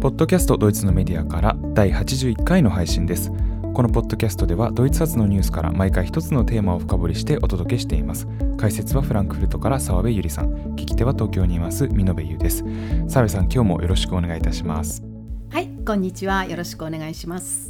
ポッドキャストドイツのメディアから第81回の配信です。このポッドキャストではドイツ発のニュースから毎回一つのテーマを深掘りしてお届けしています。解説はフランクフルトから澤部ゆりさん、聞き手は東京にいます美濃部優です。澤部さん、今日もよろしくお願いいたします。はい、こんにちは。よろしくお願いします。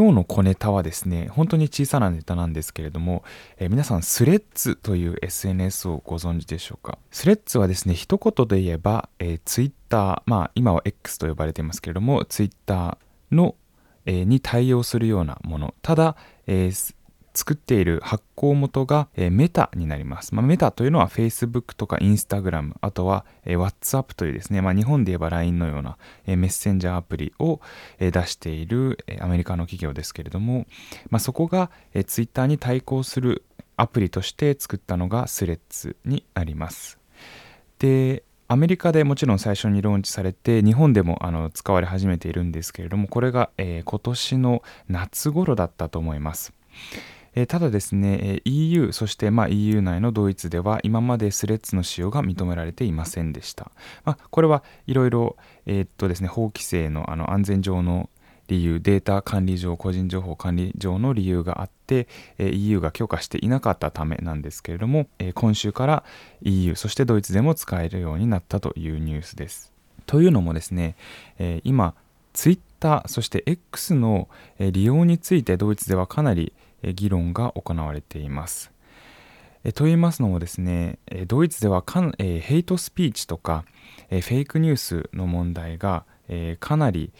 今日の小ネタはですね、本当に小さなネタなんですけれども、えー、皆さんスレッズという SNS をご存知でしょうか？スレッズはですね、一言で言えば、えー、Twitter、まあ今は X と呼ばれていますけれども、Twitter の、えー、に対応するようなもの。ただ、えー、作っている発行元が、えー、メタになります。まあ、メタというのは Facebook とか Instagram、あとは、えー、WhatsApp というですね、まあ、日本で言えば LINE のような、えー、メッセンジャーアプリを、えー、出している、えー、アメリカの企業ですけれども、まあ、そこが、えー、Twitter に対抗するアプリとして作ったのがスレッズになります。で、アメリカでもちろん最初にローンチされて日本でもあの使われ始めているんですけれどもこれが、えー、今年の夏頃だったと思います。えー、ただですね、EU、そしてま EU 内のドイツでは今までスレッズの使用が認められていませんでした。まあ、これはいろいろ、えー、っとですね、法規制のあの安全上の理由、データ管理上、個人情報管理上の理由があって、え、EU が許可していなかったためなんですけれども、え、今週から EU、そしてドイツでも使えるようになったというニュースです。というのもですね、え、今、Twitter、そして X の利用についてドイツではかなり議論が行われています。と言いますのもですね、ドイツではか、えヘイトスピーチとか、えフェイクニュースの問題が、えかなり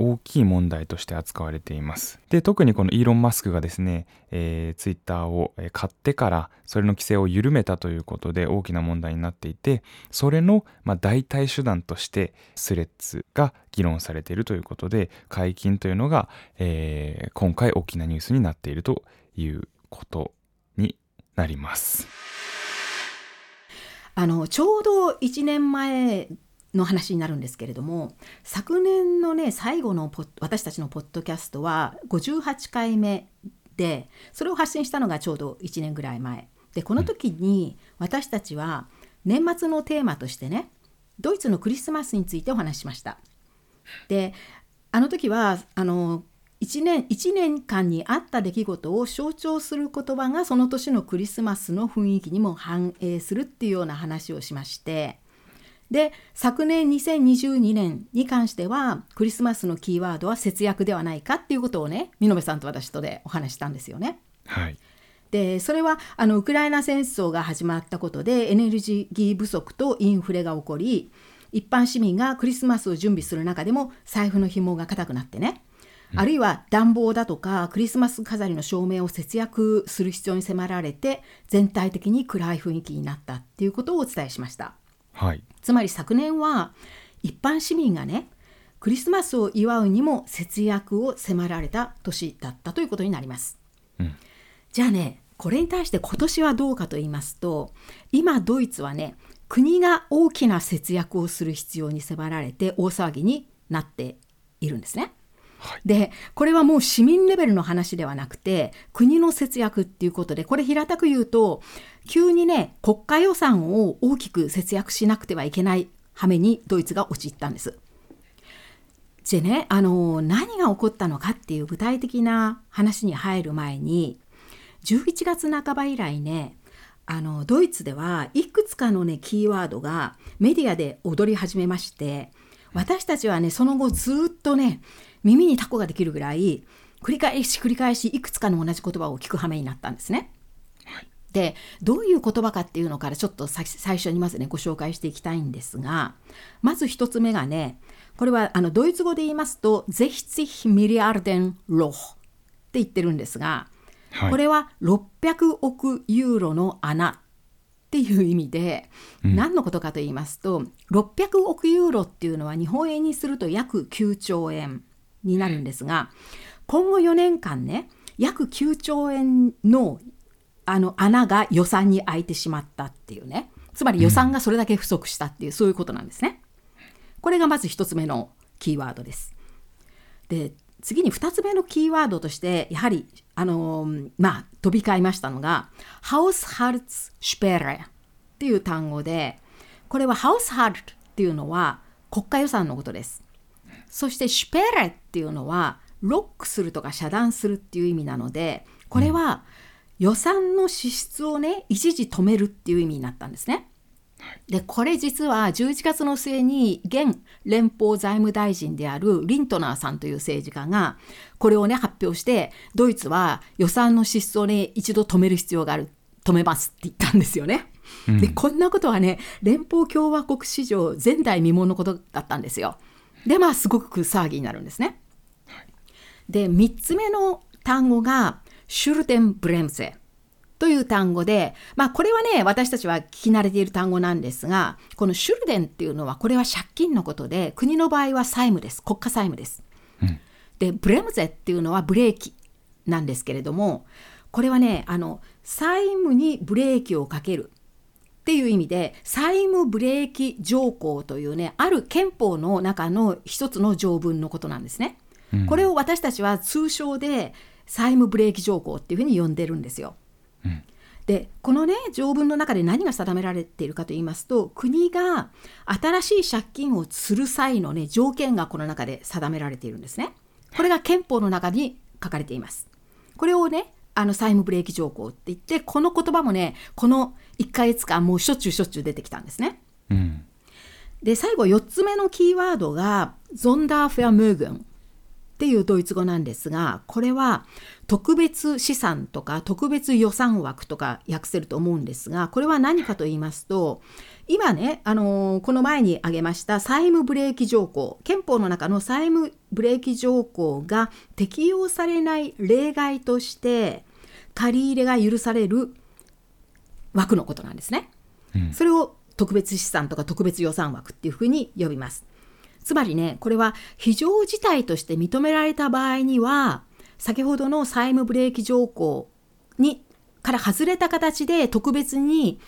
大きい問題として扱われています。で、特にこのイーロン・マスクがですね、えー、ツイッターを買ってからそれの規制を緩めたということで大きな問題になっていて、それの、まあ、代替手段としてスレッズが議論されているということで、解禁というのが、えー、今回大きなニュースになっているということになります。あのちょうど1年前の話になるんですけれども昨年のね最後の私たちのポッドキャストは58回目でそれを発信したのがちょうど1年ぐらい前でこの時に私たちは年末のテーマとしてねドイツのクリスマスについてお話ししました。であの時はあの1年 ,1 年間にあった出来事を象徴する言葉がその年のクリスマスの雰囲気にも反映するっていうような話をしましてで昨年2022年に関してはクリスマスのキーワードは節約ではないかっていうことをね見延さんと私とでお話したんですよね。はいでそれはあのウクライナ戦争が始まったことでエネルギー不足とインフレが起こり一般市民がクリスマスを準備する中でも財布の紐が固くなってね、うん、あるいは暖房だとかクリスマス飾りの照明を節約する必要に迫られて全体的に暗い雰囲気になったっていうことをお伝えしました。はい、つまり昨年は一般市民がねクリスマスを祝うにも節約を迫られた年だったということになります。うん、じゃあねこれに対して今年はどうかと言いますと今ドイツはね国が大きな節約をする必要に迫られて大騒ぎになっているんですね。はい、でこれはもう市民レベルの話ではなくて国の節約っていうことでこれ平たく言うと急にね国家予算を大きく節約しなくてはいけない羽目にドイツが陥ったんです。でねあの何が起こったのかっていう具体的な話に入る前に11月半ば以来ねあのドイツではいくつかのねキーワードがメディアで踊り始めまして私たちはねその後ずっとね耳にタコができるぐらい繰り返し繰り返しいくつかの同じ言葉を聞く羽目になったんですね。でどういう言葉かっていうのからちょっと最初にまずねご紹介していきたいんですがまず一つ目がねこれはあのドイツ語で言いますと「60ミリアルデンロー」って言ってるんですが、はい、これは600億ユーロの穴っていう意味で、うん、何のことかと言いますと600億ユーロっていうのは日本円にすると約9兆円になるんですが今後4年間ね約9兆円のあの穴が予算に開いてしまったっていうねつまり予算がそれだけ不足したっていう、うん、そういうことなんですね。これがまず1つ目のキーワードです。で次に2つ目のキーワードとしてやはりあのーまあ飛び交いましたのが「Haushaltssperre」っていう単語でこれは「Haushalt」っていうのは国家予算のことです。そして「Sperre」っていうのはロックするとか遮断するっていう意味なのでこれは予算の支出をね一時止めるっていう意味になったんですね。でこれ実は11月の末に現連邦財務大臣であるリントナーさんという政治家がこれをね発表してドイツは予算の支出をね一度止める必要がある止めますって言ったんですよね。でこんなことはね連邦共和国史上前代未聞のことだったんですよ。でまあすごく騒ぎになるんですね。で3つ目の単語がシュルテンブレムセという単語で、まあこれはね、私たちは聞き慣れている単語なんですが、このシュルデンっていうのは、これは借金のことで、国の場合は債務です。国家債務です。うんで、ブレムゼっていうのはブレーキなんですけれども、これはね、あの、債務にブレーキをかける。っていう意味で債務ブレーキ条項というねある憲法の中の一つの条文のことなんですね。うんこれを私たちは通称で債務ブレーキ条項っていうふうに呼んでるんですよ。うんでこのね条文の中で何が定められているかと言いますと国が新しい借金をする際のね条件がこの中で定められているんですね。これが憲法の中に書かれています。これをねあの債務ブレーキ条項って言ってこの言葉もねこの1ヶ月間もうしょっちゅうしょっちゅう出てきたんですね。うんで最後4つ目のキーワードがゾンダーフェアムーグンっていうドイツ語なんですがこれは特別資産とか特別予算枠とか訳せると思うんですがこれは何かと言いますと今ね、あのーこの前に挙げました債務ブレーキ条項憲法の中の債務ブレーキ条項が適用されない例外として借り入れが許される枠のことなんですね。うんそれを特別資産とか特別予算枠っていうふうに呼びます。つまりね、これは非常事態として認められた場合には、先ほどの債務ブレーキ条項にから外れた形で特別に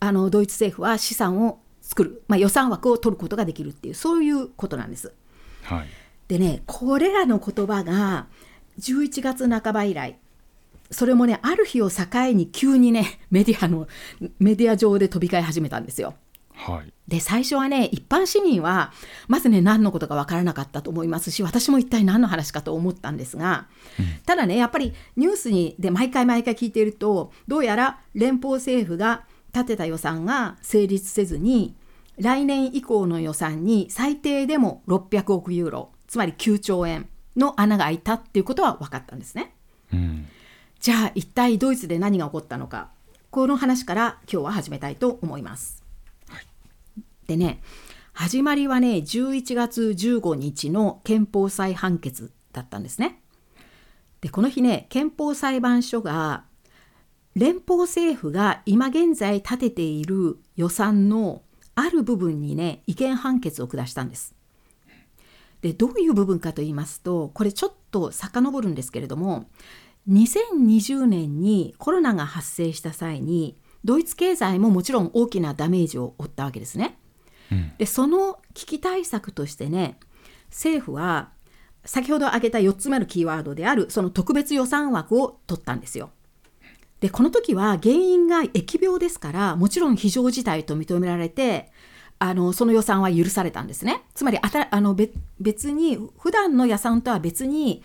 あのドイツ政府は資産を作る、まあ、予算枠を取ることができるっていうそういうことなんです。はいでねこれらの言葉が11月半ば以来それもねある日を境に急にねメディアのメディア上で飛び交い始めたんですよ。はいで最初はね一般市民はまずね何のことかわからなかったと思いますし私も一体何の話かと思ったんですが、ただねやっぱりニュースにで毎回毎回聞いているとどうやら連邦政府が立てた予算が成立せずに来年以降の予算に最低でも600億ユーロつまり9兆円の穴が開いたっていうことは分かったんですね。うんじゃあ一体ドイツで何が起こったのかこの話から今日は始めたいと思います。でね始まりはね11月15日の憲法裁判決だったんですね。でこの日ね憲法裁判所が連邦政府が今現在立てている予算のある部分にね違憲判決を下したんです。でどういう部分かと言いますとこれちょっと遡るんですけれども2020年にコロナが発生した際にドイツ経済ももちろん大きなダメージを負ったわけですね。うんでその危機対策としてね政府は先ほど挙げた4つ目のキーワードであるその特別予算枠を取ったんですよ。でこの時は原因が疫病ですからもちろん非常事態と認められてあのその予算は許されたんですね。つまりあたあの別別に普段の予算とは別に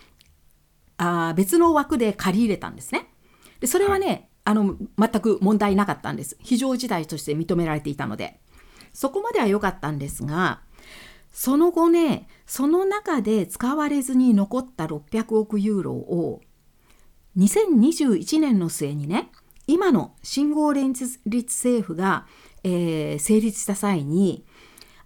あー別の枠で借り入れたんですね。でそれはね、あの全く問題なかったんです。非常事態として認められていたので。そこまでは良かったんですが、その後ね、その中で使われずに残った600億ユーロを2021年の末にね、今の信号連立政府が、えー成立した際に、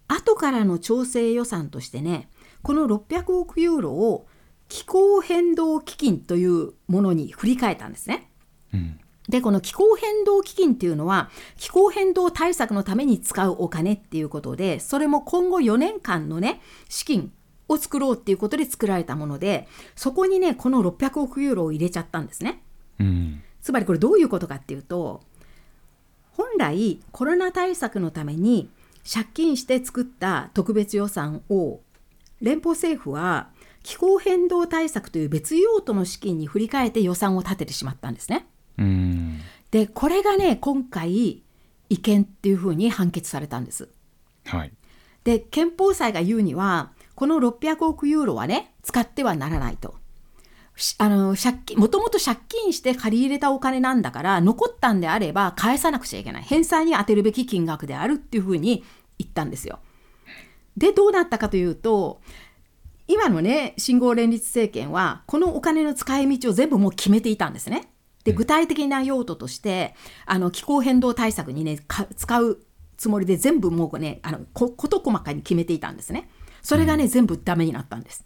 後からの調整予算としてね、この600億ユーロを気候変動基金というものに振り替えたんですね。うんでこの気候変動基金っていうのは気候変動対策のために使うお金っていうことでそれも今後4年間のね資金を作ろうっていうことで作られたものでそこにねこの600億ユーロを入れちゃったんですね。うんつまりこれどういうことかっていうと本来コロナ対策のために借金して作った特別予算を連邦政府は気候変動対策という別用途の資金に振り替えて予算を立ててしまったんですね。うんでこれがね今回違憲っていうふうに判決されたんです。はいで憲法裁が言うにはこの600億ユーロはね使ってはならないと。しあの借金もともと借金して借り入れたお金なんだから残ったんであれば返さなくちゃいけない返済に充てるべき金額であるっていうふうに言ったんですよ。でどうなったかというと今のね信号連立政権はこのお金の使い道を全部もう決めていたんですね。で具体的な用途としてあの気候変動対策にねか使うつもりで全部もうねあのこ事細かに決めていたんですね。それがね、全部ダメになったんです。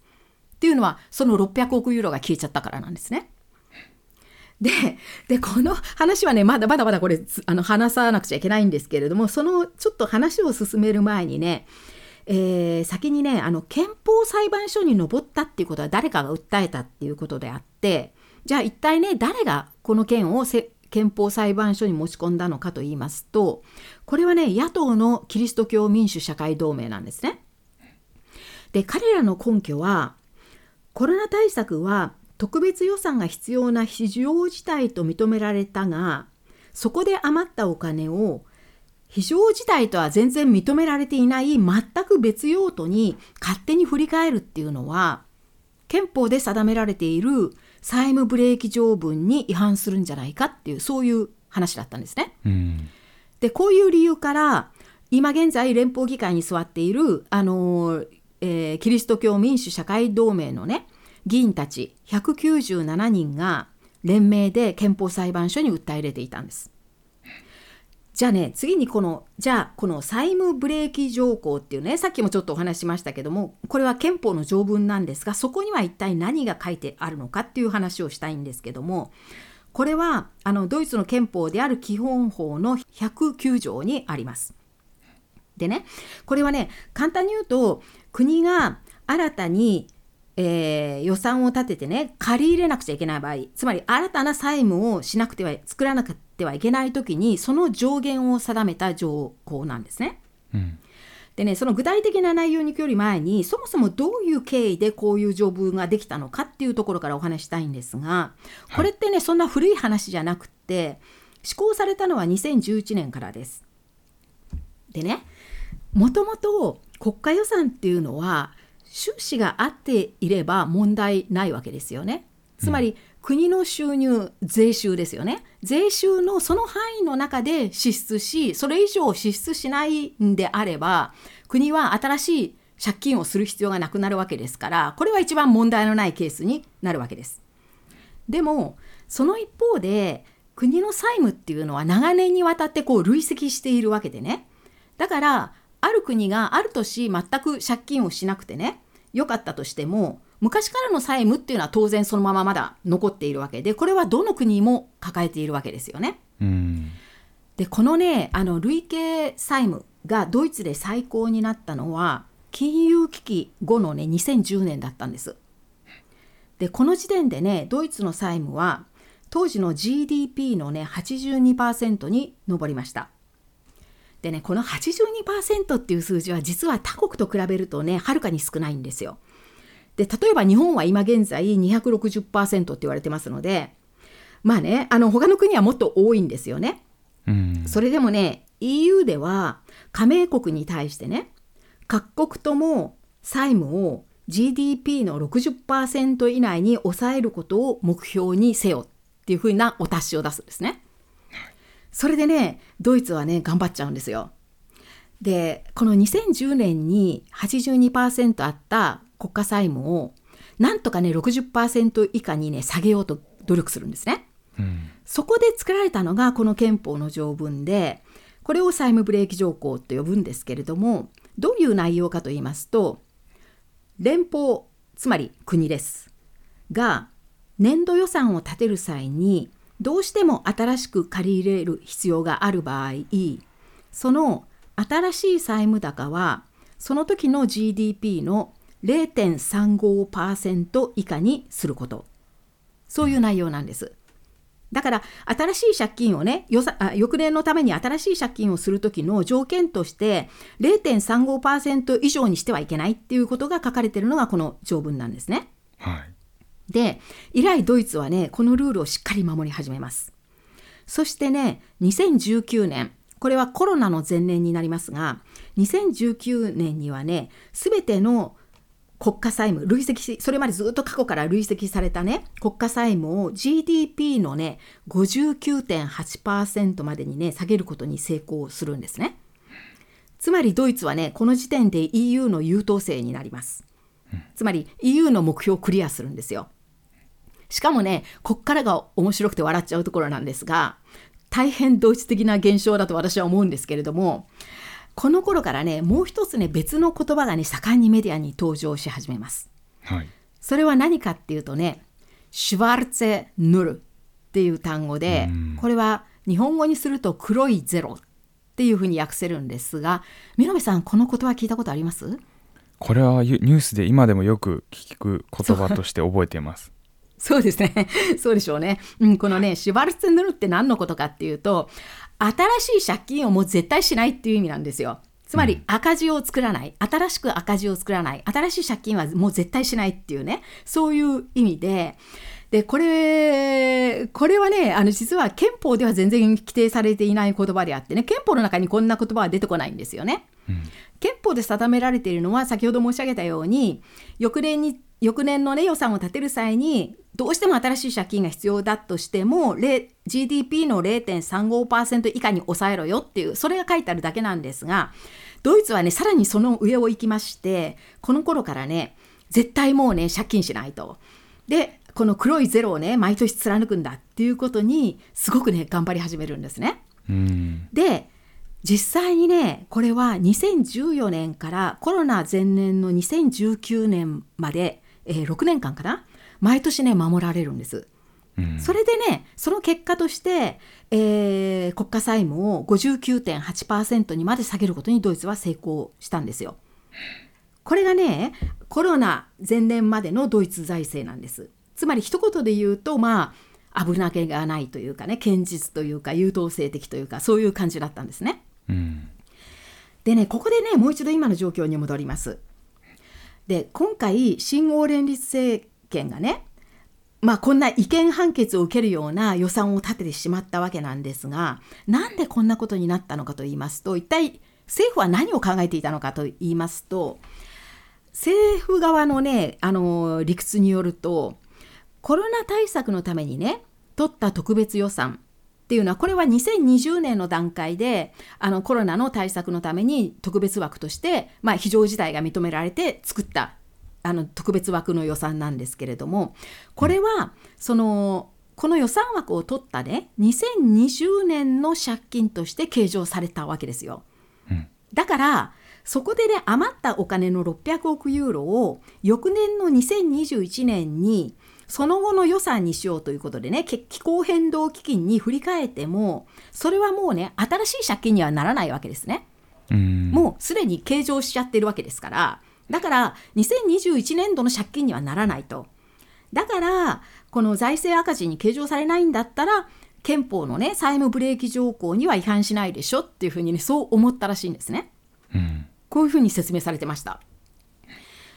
っていうのはその600億ユーロが消えちゃったからなんですね。ででこの話はねまだまだまだこれつあの話さなくちゃいけないんですけれどもそのちょっと話を進める前にねえー先にねあの憲法裁判所に上ったっていうことは誰かが訴えたっていうことであってじゃあ一体ね誰がこの件をせ憲法裁判所に持ち込んだのかと言いますとこれはね野党のキリスト教民主社会同盟なんですね。で彼らの根拠はコロナ対策は特別予算が必要な非常事態と認められたがそこで余ったお金を非常事態とは全然認められていない全く別用途に勝手に振り替えるっていうのは憲法で定められている債務ブレーキ条文に違反するんじゃないかっていうそういう話だったんですね。うんでこういう理由から今現在連邦議会に座っている、あのーえーキリスト教民主社会同盟のね議員たち197人が連名で憲法裁判所に訴え入れていたんです。じゃあね次にこのじゃあこの債務ブレーキ条項っていうねさっきもちょっとお話ししましたけどもこれは憲法の条文なんですがそこには一体何が書いてあるのかっていう話をしたいんですけどもこれはあのドイツの憲法である基本法の109条にあります。でねこれはね簡単に言うと国が新たに、えー予算を立ててね借り入れなくちゃいけない場合つまり新たな債務をしなくては作らなくてはいけない時にその上限を定めた条項なんですね。うんでねその具体的な内容に行くより前にそもそもどういう経緯でこういう条文ができたのかっていうところからお話ししたいんですがこれってねそんな古い話じゃなくって施行されたのは2011年からです。でねもともと国家予算っていうのは収支があっていれば問題ないわけですよね。つまり、国の収入税収ですよね税収のその範囲の中で支出しそれ以上支出しないんであれば国は新しい借金をする必要がなくなるわけですからこれは一番問題のないケースになるわけです。でもその一方で国の債務っていうのは長年にわたってこう累積しているわけでねだからある国がある年全く借金をしなくてね良かったとしても昔からの債務っていうのは当然そのまままだ残っているわけでこれはどの国も抱えているわけですよね。うんでこのねあの累計債務がドイツで最高になったのは金融危機後のね2010年だったんです。でこの時点でねドイツの債務は当時の GDP のね82%に上りました。でねこの82%っていう数字は実は他国と比べるとねはるかに少ないんですよ。で例えば日本は今現在260%って言われてますのでまあねあの他の国はもっと多いんですよね。うんそれでもね EU では加盟国に対してね各国とも債務を GDP の60%以内に抑えることを目標にせよっていうふうなお達しを出すんですね。それでねドイツはね頑張っちゃうんですよ。でこの2010年に82%あった国家債務をなんとかね60%以下にね下げようと努力するんですね。うんそこで作られたのがこの憲法の条文でこれを債務ブレーキ条項と呼ぶんですけれどもどういう内容かと言いますと連邦つまり国ですが年度予算を立てる際にどうしても新しく借り入れる必要がある場合その新しい債務高はその時の GDP の0.35%以下にすることそういう内容なんです。だから新しい借金をね予算あ翌年のために新しい借金をする時の条件として0.35%以上にしてはいけないっていうことが書かれているのがこの条文なんですね。はい。で以来ドイツはねこのルールをしっかり守り始めます。そしてね2019年これはコロナの前年になりますが2019年にはね全ての国家債務累積しそれまでずっと過去から累積されたね国家債務を GDP のね59.8%までにね下げることに成功するんですね。つまりドイツはねこの時点で EU の優等生になります。つまり EU の目標をクリアするんですよ。しかもねこっからが面白くて笑っちゃうところなんですが大変ドイツ的な現象だと私は思うんですけれどもこの頃からねもう一つね別の言葉がね盛んにメディアに登場し始めますはい。それは何かっていうとねシュワルツェヌルっていう単語でこれは日本語にすると黒いゼロっていうふうに訳せるんですが見さんこの言葉聞いたことあります？これはニュースで今でもよく聞く言葉として覚えています。そうですね。そうでしょうね。うん、このね、シュバルツェヌルって何のことかっていうと、新しい借金をもう絶対しないっていう意味なんですよ。つまり赤字を作らない。新しく赤字を作らない。新しい借金はもう絶対しないっていうね、そういう意味で、で、これ、これはね、あの、実は憲法では全然規定されていない言葉であってね、憲法の中にこんな言葉は出てこないんですよね。憲法で定められているのは先ほど申し上げたように翌年に翌年の、ね、予算を立てる際にどうしても新しい借金が必要だとしても GDP の0.35%以下に抑えろよっていうそれが書いてあるだけなんですがドイツはねさらにその上を行きましてこの頃からね絶対もうね借金しないと。でこの黒いゼロをね毎年貫くんだっていうことにすごくね頑張り始めるんですね。うん。で実際にねこれは2014年からコロナ前年の2019年まで、えー6年間かな？毎年ね守られるんです。うん。それでねその結果として、えー国家債務を59.8%にまで下げることにドイツは成功したんですよ。これがねコロナ前年までのドイツ財政なんです。つまり一言で言うとまあ危なげがないというかね堅実というか優等生的というかそういう感じだったんですね。うん。でねここでねもう一度今の状況に戻ります。で今回新欧連立政権がねまあこんな違憲判決を受けるような予算を立ててしまったわけなんですがなんでこんなことになったのかと言いますと一体政府は何を考えていたのかと言いますと政府側のねあの理屈によるとコロナ対策のためにね取った特別予算っていうのはこれは2020年の段階であのコロナの対策のために特別枠として、まあ、非常事態が認められて作ったあの特別枠の予算なんですけれどもこれはそのこの予算枠を取ったね2020年の借金として計上されたわけですよ。うんだからそこでね余ったお金の600億ユーロを翌年の2021年にその後の予算にしようということでねけ気候変動基金に振り替えてもそれはもうね新しい借金にはならないわけですね。うん。もうすでに計上しちゃってるわけですからだから2021年度の借金にはならないとだからこの財政赤字に計上されないんだったら憲法のね債務ブレーキ条項には違反しないでしょっていうふうにねそう思ったらしいんですねうん。こういうふうに説明されてました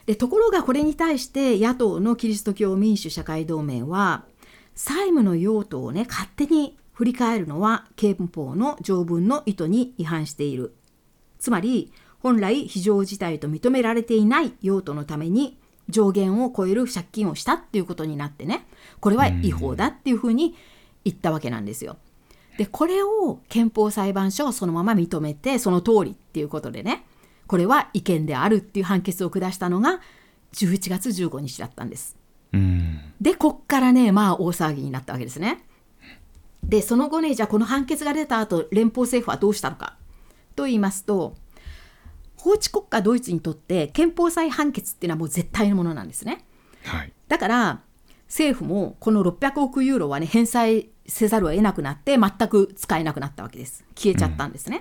でところがこれに対して野党のキリスト教民主社会同盟は債務の用途をね勝手に振り返るのは憲法の条文の意図に違反しているつまり本来非常事態と認められていない用途のために上限を超える借金をしたっていうことになってねこれは違法だっていうふうに言ったわけなんですよ。でこれを憲法裁判所はそのまま認めてその通りっていうことでねこれは違憲であるっていう判決を下したのが11月15日だったんです。うん。でこっからねまあ大騒ぎになったわけですね。でその後ねじゃあこの判決が出た後連邦政府はどうしたのかと言いますと法治国家ドイツにとって憲法裁判決っていうのはもう絶対のものなんですね。はい。だから政府もこの600億ユーロはね返済せざるを得なくなって全く使えなくなったわけです消えちゃったんですね、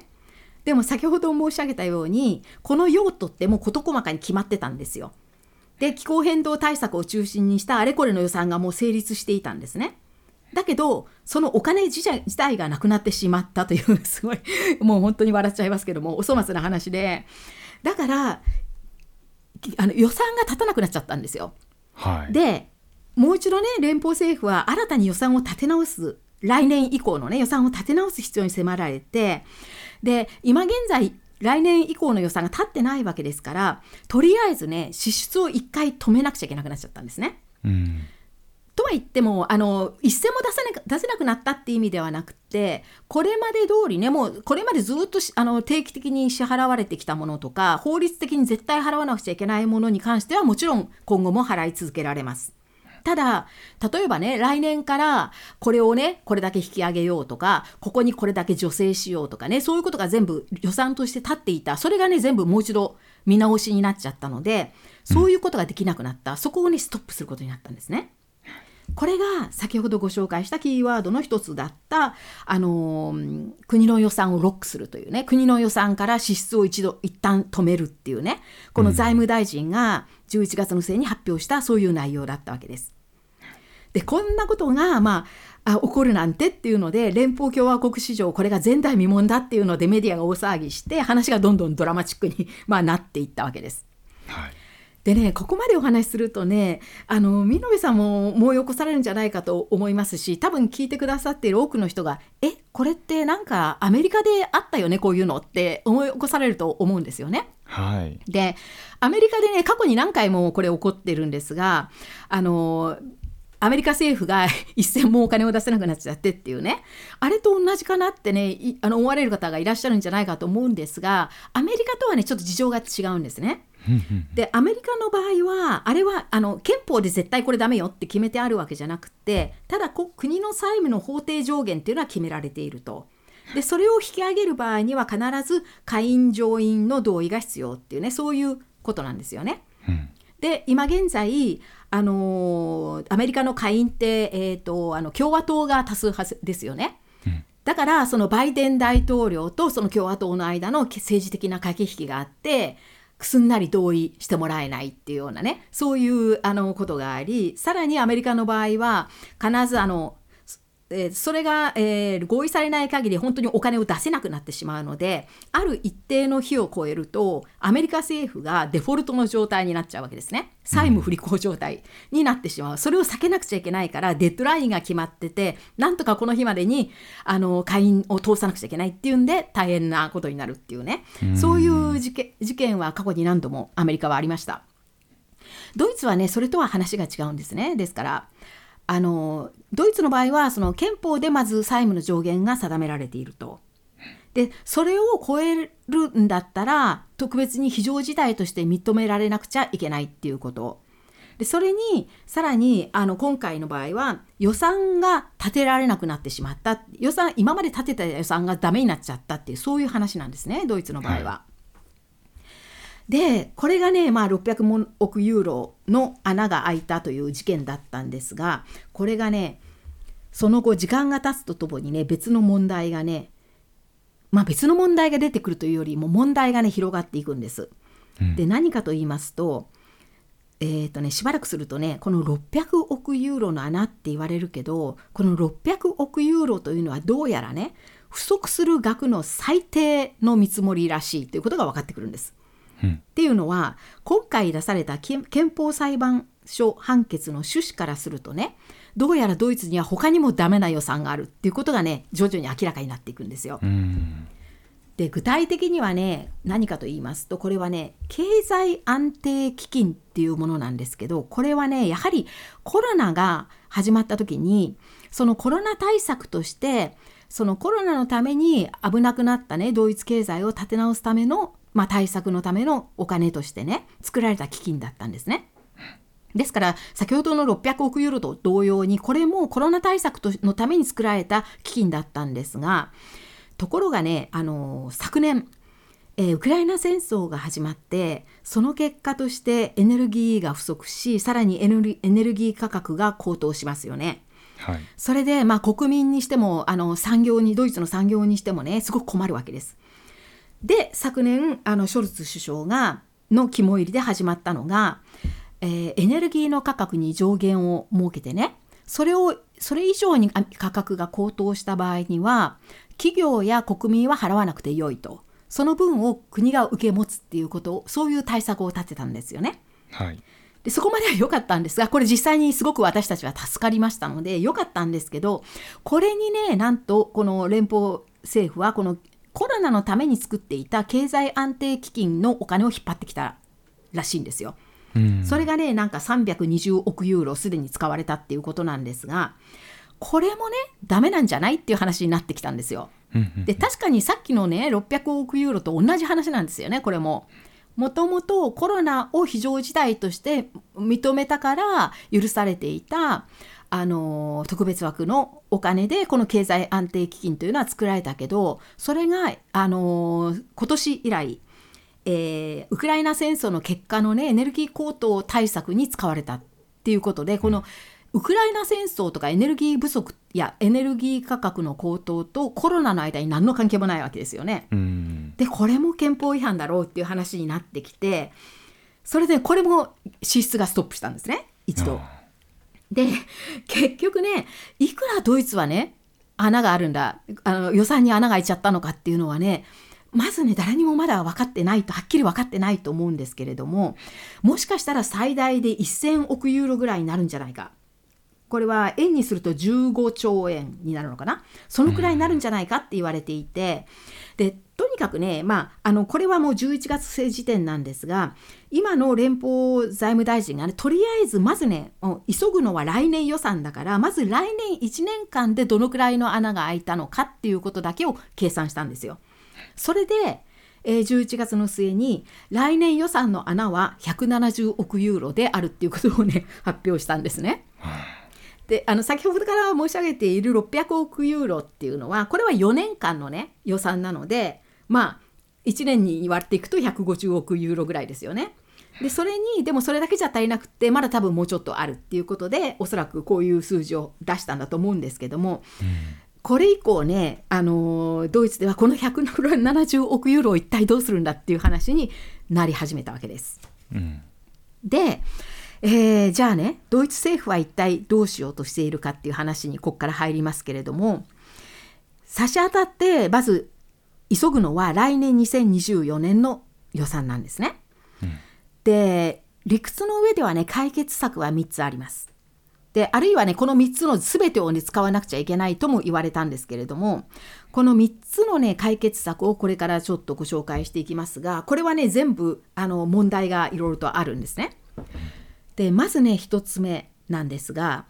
でも先ほど申し上げたようにこの用途ってもう事細かに決まってたんですよで気候変動対策を中心にしたあれこれの予算がもう成立していたんですねだけどそのお金自体自体がなくなってしまったというすごいもう本当に笑っちゃいますけどもお粗末な話でだからあの予算が立たなくなっちゃったんですよ。はい。でもう一度ね連邦政府は新たに予算を立て直す来年以降のね予算を立て直す必要に迫られてで今現在来年以降の予算が立ってないわけですからとりあえずね支出を一回止めなくちゃいけなくなっちゃったんですね。うん。とは言ってもあの一銭も出せな出せなくなったっていう意味ではなくてこれまで通りねもうこれまでずっとしあの定期的に支払われてきたものとか法律的に絶対払わなくちゃいけないものに関してはもちろん今後も払い続けられます。ただ例えばね来年からこれをねこれだけ引き上げようとかここにこれだけ助成しようとかねそういうことが全部予算として立っていたそれがね全部もう一度見直しになっちゃったのでそういうことができなくなった、そこをねストップすることになったんですね。これが先ほどご紹介したキーワードの一つだった、あのー国の予算をロックするというね国の予算から支出を一度一旦止めるっていうねこの財務大臣が11月の末に発表したそういう内容だったわけです。でこんなことが、まあ、あ起こるなんてっていうので連邦共和国史上これが前代未聞だっていうのでメディアが大騒ぎして話がどんどんドラマチックに、まあ、なっていったわけです。はい。でねここまでお話しするとねあの見延さんも思い起こされるんじゃないかと思いますし多分聞いてくださっている多くの人が「えこれってなんかアメリカであったよねこういうの」って思い起こされると思うんですよね。はい。でアメリカでね過去に何回もこれ起こってるんですがあのアメリカ政府が 一銭もお金を出せなくなっちゃってっていうねあれと同じかなってねいあの思われる方がいらっしゃるんじゃないかと思うんですがアメリカとはねちょっと事情が違うんですね。でアメリカの場合はあれはあの憲法で絶対これダメよって決めてあるわけじゃなくてただこ国の債務の法定上限っていうのは決められていると。でそれを引き上げる場合には必ず下院上院の同意が必要っていうねそういうことなんですよね。うん。で今現在、あのーアメリカの下院って、えー、とあの共和党が多数派ですよね。うんだからそのバイデン大統領とその共和党の間の政治的な駆け引きがあってすんなり同意してもらえないっていうようなねそういうあのことがありさらにアメリカの場合は必ずあのえーそれが、えー合意されない限り本当にお金を出せなくなってしまうのである一定の日を超えるとアメリカ政府がデフォルトの状態になっちゃうわけですね。債務不履行状態になってしまう、それを避けなくちゃいけないからデッドラインが決まっててなんとかこの日までにあの会員を通さなくちゃいけないっていうんで大変なことになるっていうね。そういう事件事件は過去に何度もアメリカはありました。ドイツはねそれとは話が違うんですね。ですからあのドイツの場合はその憲法でまず債務の上限が定められていると。でそれを超えるんだったら特別に非常事態として認められなくちゃいけないっていうこと。でそれにさらにあの今回の場合は予算が立てられなくなってしまった予算今まで立てた予算がダメになっちゃったっていうそういう話なんですねドイツの場合は。はでこれがね、まあ、600億ユーロの穴が開いたという事件だったんですがこれがねその後時間が経つとともにね別の問題がねまあ別の問題が出てくるというよりも問題がね広がっていくんです。うんで何かと言いますと,、えーとね、しばらくするとねこの600億ユーロの穴って言われるけどこの600億ユーロというのはどうやらね不足する額の最低の見積もりらしいということが分かってくるんです。うんっていうのは今回出された憲憲法裁判所判決の趣旨からするとねどうやらドイツには他にもダメな予算があるっていうことがね徐々に明らかになっていくんですよ。うんで具体的にはね何かと言いますとこれはね経済安定基金っていうものなんですけどこれはねやはりコロナが始まった時にそのコロナ対策としてそのコロナのために危なくなったねドイツ経済を立て直すための、まあ、対策のためのお金としてね作られた基金だったんですね。ですから先ほどの600億ユーロと同様にこれもコロナ対策とのために作られた基金だったんですがところがね、あの昨年、えーウクライナ戦争が始まってその結果としてエネルギーが不足しさらにエネルエネルギー価格が高騰しますよね。はいそれで、まあ、国民にしてもあの産業にドイツの産業にしてもねすごく困るわけです。で昨年あのショルツ首相がの肝入りで始まったのが、えーエネルギーの価格に上限を設けてねそれをそれ以上に価格が高騰した場合には企業や国民は払わなくてよいとその分を国が受け持つっていうことをそういう対策を立てたんですよね。はいでそこまでは良かったんですがこれ実際にすごく私たちは助かりましたので良かったんですけどこれにねなんとこの連邦政府はこのコロナのために作っていた経済安定基金のお金を引っ張ってきたらしいんですよ。うんそれがねなんか320億ユーロすでに使われたっていうことなんですがこれもねダメなんじゃないっていう話になってきたんですよ。で確かにさっきのね600億ユーロと同じ話なんですよねこれも。もともとコロナを非常事態として認めたから許されていたあの特別枠のお金でこの経済安定基金というのは作られたけどそれがあの今年以来、えーウクライナ戦争の結果のねエネルギー高騰対策に使われたっていうことでこのウクライナ戦争とかエネルギー不足やエネルギー価格の高騰とコロナの間に何の関係もないわけですよね。うんでこれも憲法違反だろうっていう話になってきてそれでこれも支出がストップしたんですね一度。で結局ねいくらドイツはね穴があるんだ。あの予算に穴が開いちゃったのかっていうのはねまずね誰にもまだ分かってないとはっきり分かってないと思うんですけれどももしかしたら最大で1000億ユーロぐらいになるんじゃないか。これは円にすると15兆円になるのかな。そのくらいになるんじゃないかって言われていて。でとにかくね、まあ、あのこれはもう11月末時点なんですが今の連邦財務大臣がねとりあえずまずね急ぐのは来年予算だからまず来年1年間でどのくらいの穴が開いたのかっていうことだけを計算したんですよ。それでえー11月の末に来年予算の穴は170億ユーロであるっていうことをね 発表したんですね。であの先ほどから申し上げている600億ユーロっていうのはこれは4年間のね予算なのでまあ1年に割っていくと150億ユーロぐらいですよね。でそれにでもそれだけじゃ足りなくってまだ多分もうちょっとあるっていうことでおそらくこういう数字を出したんだと思うんですけども、これ以降ね、あのードイツではこの170億ユーロを一体どうするんだっていう話になり始めたわけです。うんで、えーじゃあねドイツ政府は一体どうしようとしているかっていう話にここから入りますけれども差し当たってまず急ぐのは来年2024年の予算なんですね。で理屈の上ではね解決策は3つあります。であるいはねこの3つの全てを、ね、使わなくちゃいけないとも言われたんですけれどもこの3つのね解決策をこれからちょっとご紹介していきますがこれはね全部あの問題がいろいろとあるんですね。でまずね1つ目なんですが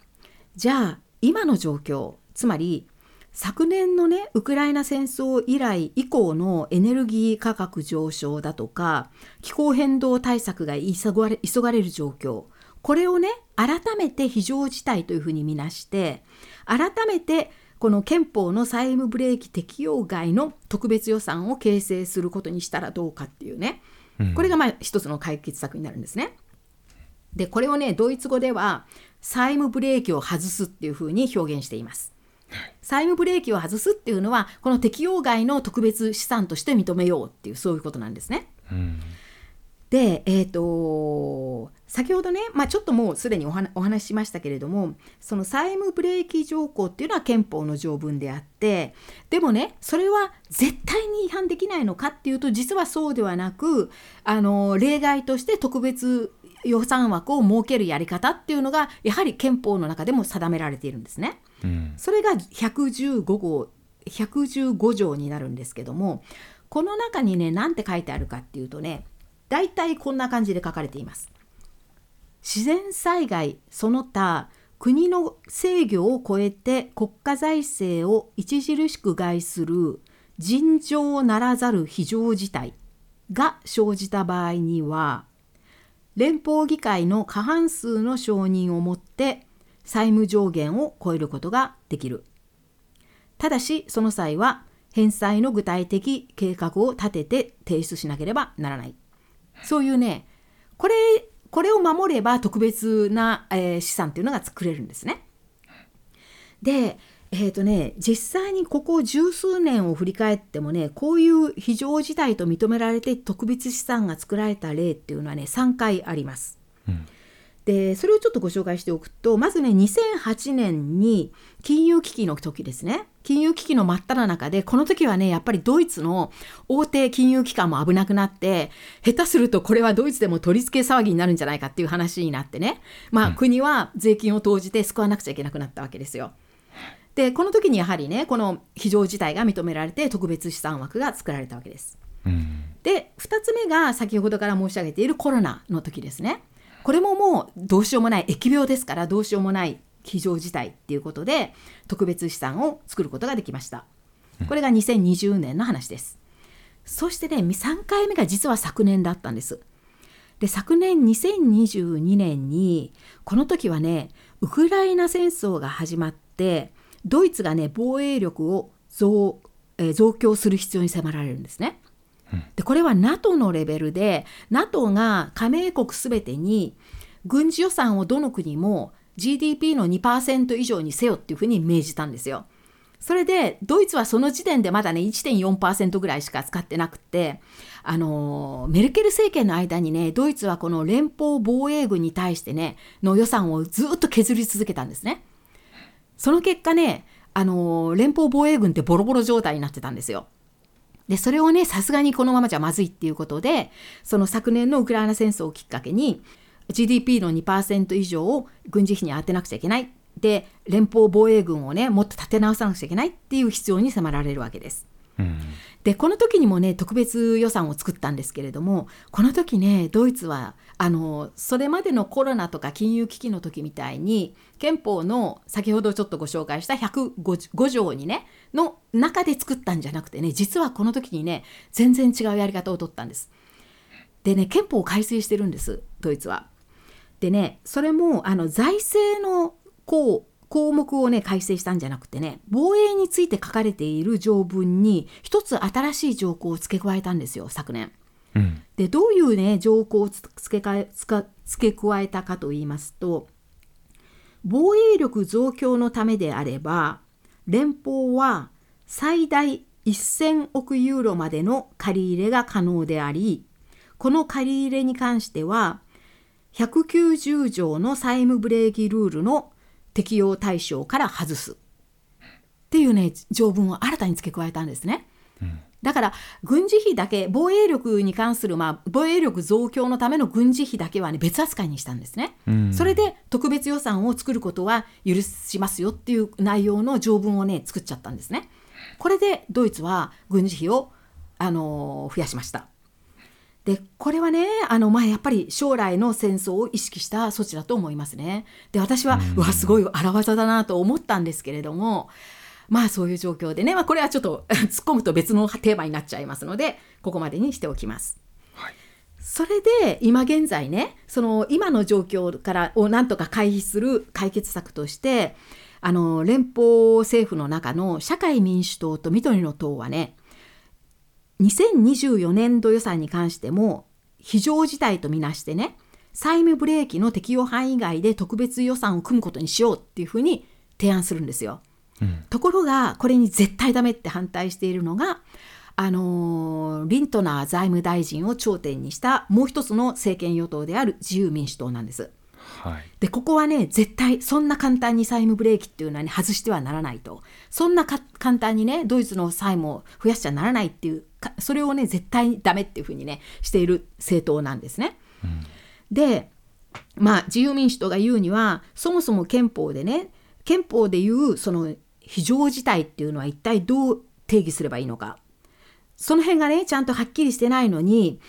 じゃあ今の状況つまり昨年のねウクライナ戦争以来以降のエネルギー価格上昇だとか気候変動対策が急がれ急がれる状況これをね改めて非常事態というふうに見なして改めてこの憲法の債務ブレーキ適用外の特別予算を形成することにしたらどうかっていうねこれがまあ一つの解決策になるんですね。でこれをねドイツ語では債務ブレーキを外すっていうふうに表現しています。債務ブレーキを外すっていうのはこの適用外の特別資産として認めようっていうそういうことなんですね。うんで、えー、と先ほどね、まあ、ちょっともうすでにお話お話ししましたけれどもその債務ブレーキ条項っていうのは憲法の条文であってでもねそれは絶対に違反できないのかっていうと実はそうではなくあの例外として特別予算枠を設けるやり方っていうのがやはり憲法の中でも定められているんですね。それが115号115条になるんですけどもこの中にね何て書いてあるかっていうとね大体こんな感じで書かれています。自然災害その他国の制御を超えて国家財政を著しく害する尋常ならざる非常事態が生じた場合には連邦議会の過半数の承認をもって債務上限を超えることができる。ただしその際は返済の具体的計画を立てて提出しなければならない。そういうねこれこれを守れば特別な、えー資産っていうのが作れるんですね。でえーとね、実際にここ十数年を振り返ってもねこういう非常事態と認められて特別資産が作られた例っていうのはね3回あります。うんでそれをちょっとご紹介しておくとまずね2008年に金融危機の時ですね金融危機の真っ只中でこの時はねやっぱりドイツの大手金融機関も危なくなって下手するとこれはドイツでも取り付け騒ぎになるんじゃないかっていう話になってねまあ、国は税金を投じて救わなくちゃいけなくなったわけですよ。でこの時にやはりねこの非常事態が認められて特別資産枠が作られたわけです。うんで2つ目が先ほどから申し上げているコロナの時ですね。これももうどうしようもない疫病ですからどうしようもない非常事態っていうことで特別資産を作ることができました。これが2020年の話です。そしてね3回目が実は昨年だったんです。で昨年2022年にこの時はねウクライナ戦争が始まってドイツがね防衛力を増,、えー増強する必要に迫られるんですね。でこれは NATO のレベルで NATO が加盟国すべてに軍事予算をどの国も GDP の2%以上にせよっていうふうに命じたんですよ。それでドイツはその時点でまだね1.4%ぐらいしか使ってなくてあのメルケル政権の間にねドイツはこの連邦防衛軍に対してねの予算をずっと削り続けたんですね。その結果ねあの連邦防衛軍ってボロボロ状態になってたんですよ。でそれをねさすがにこのままじゃまずいっていうことでその昨年のウクライナ戦争をきっかけに GDP の2%以上を軍事費に充てなくちゃいけないで連邦防衛軍をねもっと立て直さなくちゃいけないっていう必要に迫られるわけです。うんでこの時にもね特別予算を作ったんですけれどもこの時ねドイツはあのそれまでのコロナとか金融危機の時みたいに憲法の先ほどちょっとご紹介した105条にねの中で作ったんじゃなくてね実はこの時にね全然違うやり方を取ったんです。でね憲法を改正してるんですドイツは。でねそれもあの財政のこう項目をね改正したんじゃなくてね防衛について書かれている条文に一つ新しい条項を付け加えたんですよ昨年。うんでどういうね条項をつ付け付け加えたかと言いますと防衛力増強のためであれば連邦は最大1000億ユーロまでの借り入れが可能でありこの借り入れに関しては190条の債務ブレーキルールの適用対象から外すっていうね条文を新たに付け加えたんですね。だから軍事費だけ防衛力に関する、まあ、防衛力増強のための軍事費だけは、ね、別扱いにしたんですね。うんそれで特別予算を作ることは許しますよっていう内容の条文をね作っちゃったんですね。これでドイツは軍事費を、あのー増やしました。でこれはねあの、まあ、やっぱり将来の戦争を意識した措置だと思いますね。で私は、うわすごい荒技だなと思ったんですけれどもまあそういう状況でね、まあ、これはちょっと 突っ込むと別のテーマになっちゃいますのでここまでにしておきます。それで今現在ねその今の状況からをなんとか回避する解決策としてあの連邦政府の中の社会民主党と緑の党はね2024年度予算に関しても非常事態とみなしてね債務ブレーキの適用範囲外で特別予算を組むことにしようっていうふうに提案するんですよ。うんところがこれに絶対ダメって反対しているのが、あのーリントナー財務大臣を頂点にしたもう一つの政権与党である自由民主党なんです。はい。でここはね絶対そんな簡単に債務ブレーキっていうのは、ね、外してはならないと。そんなか簡単にねドイツの債務を増やしちゃならないっていうかそれをね絶対にダメっていうふうにねしている政党なんですね。でまあ自由民主党が言うにはそもそも憲法でね憲法でいうその非常事態っていうのは一体どう定義すればいいのか。その辺がねちゃんとはっきりしてないのに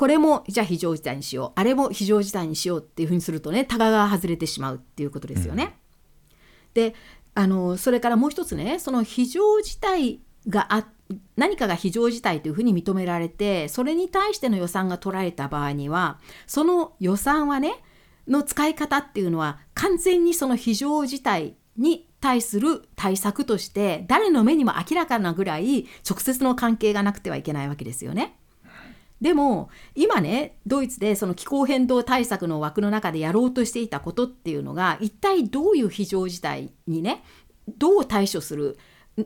これもじゃあ非常事態にしようあれも非常事態にしようっていうふうにするとねタガが外れてしまうっていうことですよね。であのそれからもう一つねその非常事態があ何かが非常事態というふうに認められてそれに対しての予算が取られた場合にはその予算はねの使い方っていうのは完全にその非常事態に対する対策として誰の目にも明らかなぐらい直接の関係がなくてはいけないわけですよね。でも今ねドイツでその気候変動対策の枠の中でやろうとしていたことっていうのが一体どういう非常事態にねどう対処する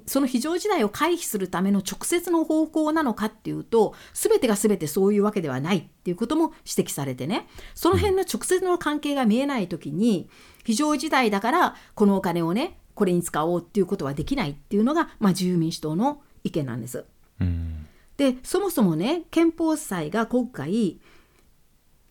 その非常事態を回避するための直接の方向なのかっていうと全てが全てそういうわけではないっていうことも指摘されてねその辺の直接の関係が見えない時に非常事態だからこのお金をねこれに使おうっていうことはできないっていうのが、まあ、自由民主党の意見なんです。うんでそもそもね憲法裁が今回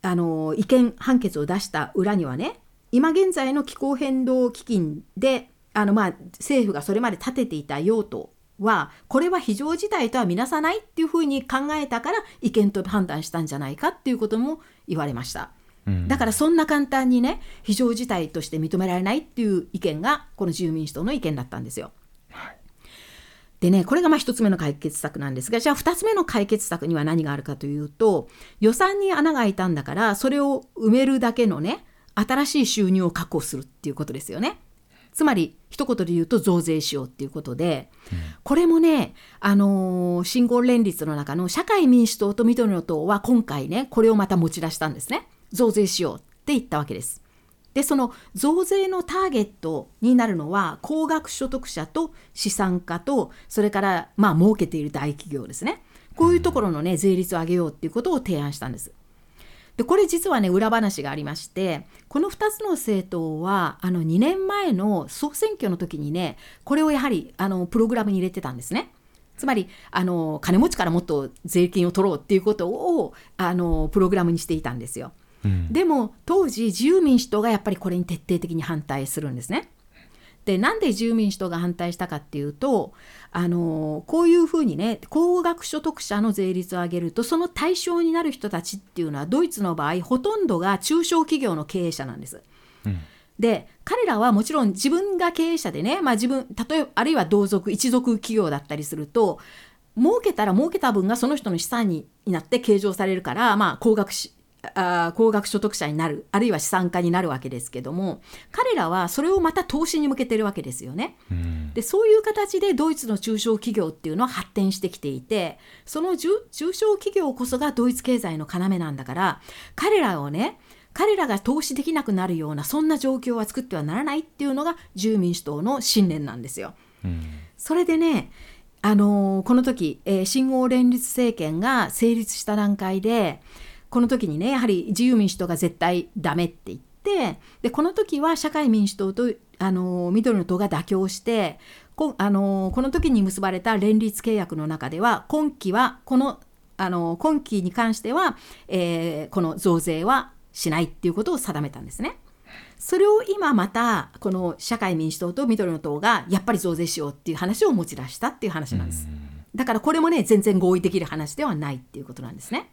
あの違憲判決を出した裏にはね今現在の気候変動基金であのまあ政府がそれまで立てていた用途はこれは非常事態とは見なさないっていうふうに考えたから違憲と判断したんじゃないかっていうことも言われました。うんだからそんな簡単にね非常事態として認められないっていう意見がこの自由民主党の意見だったんですよ。はいでねこれがまあ1つ目の解決策なんですがじゃあ2つ目の解決策には何があるかというと予算に穴が開いたんだからそれを埋めるだけのね新しい収入を確保するっていうことですよね。つまり一言で言うと増税しようっていうことで、これもね、あのー信号連立の中の社会民主党と緑の党は今回ねこれをまた持ち出したんですね増税しようって言ったわけです。でその増税のターゲットになるのは高額所得者と資産家とそれからまあ儲けている大企業ですねこういうところのね税率を上げようっていうことを提案したんです。でこれ実はね裏話がありましてこの2つの政党はあの2年前の総選挙の時にねこれをやはりあのプログラムに入れてたんですね。つまりあの金持ちからもっと税金を取ろうっていうことをあのプログラムにしていたんですよ。うんでも当時自由民主党がやっぱりこれに徹底的に反対するんですね。でなんで自由民主党が反対したかっていうとあのこういうふうにね高額所得者の税率を上げるとその対象になる人たちっていうのはドイツの場合ほとんどが中小企業の経営者なんです。うんで彼らはもちろん自分が経営者でね、まあ、自分例えばあるいは同族一族企業だったりすると儲けたら儲けた分がその人の資産になって計上されるから、まあ、高額しあー高額所得者になるあるいは資産家になるわけですけども彼らはそれをまた投資に向けてるわけですよね。うんでそういう形でドイツの中小企業っていうのは発展してきていてその中中小企業こそがドイツ経済の要なんだから彼らをね彼らが投資できなくなるようなそんな状況は作ってはならないっていうのが自由民主党の信念なんですよ。うんそれでねあのーこの時、えー信号連立政権が成立した段階でこの時にねやはり自由民主党が絶対ダメって言ってでこの時は社会民主党と、あのー緑の党が妥協してこ,、あのーこの時に結ばれた連立契約の中では今期はこの、あのー今期に関しては、えーこの増税はしないっていうことを定めたんですね。それを今またこの社会民主党と緑の党がやっぱり増税しようっていう話を持ち出したっていう話なんです。だからこれもね全然合意できる話ではないっていうことなんですね。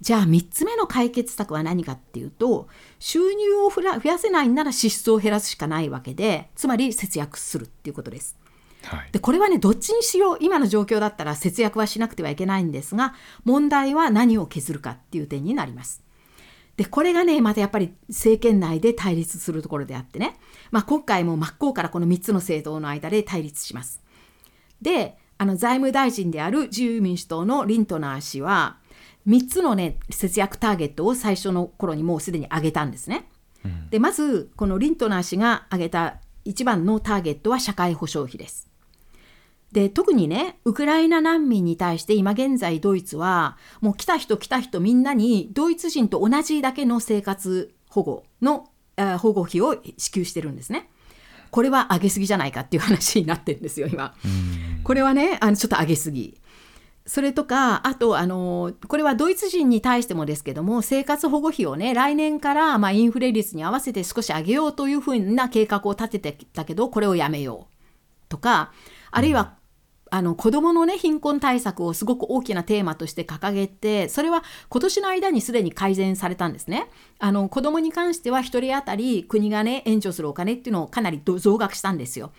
じゃあ3つ目の解決策は何かっていうと収入を増やせないなら支出を減らすしかないわけでつまり節約するっていうことです。はいでこれはねどっちにしろ今の状況だったら節約はしなくてはいけないんですが問題は何を削るかっていう点になります。でこれがねまたやっぱり政権内で対立するところであってね、まあ、今回も真っ向からこの3つの政党の間で対立します。であの財務大臣である自由民主党のリントナー氏は3つのね節約ターゲットを最初の頃にもうすでに挙げたんですね。うんでまずこのリントナー氏が挙げた一番のターゲットは社会保障費です。で特にねウクライナ難民に対して今現在ドイツはもう来た人来た人みんなにドイツ人と同じだけの生活保護のあ保護費を支給してるんですね。これは上げすぎじゃないかっていう話になってるんですよ今。これはねあのちょっと上げすぎ。それとかあとあのこれはドイツ人に対してもですけども生活保護費をね来年からまあインフレ率に合わせて少し上げようというふうな計画を立ててきたけどこれをやめようとかあるいは、あの子どものね貧困対策をすごく大きなテーマとして掲げてそれは今年の間にすでに改善されたんですね。あの子どもに関しては1人当たり国がね援助するお金っていうのをかなりど増額したんですよ。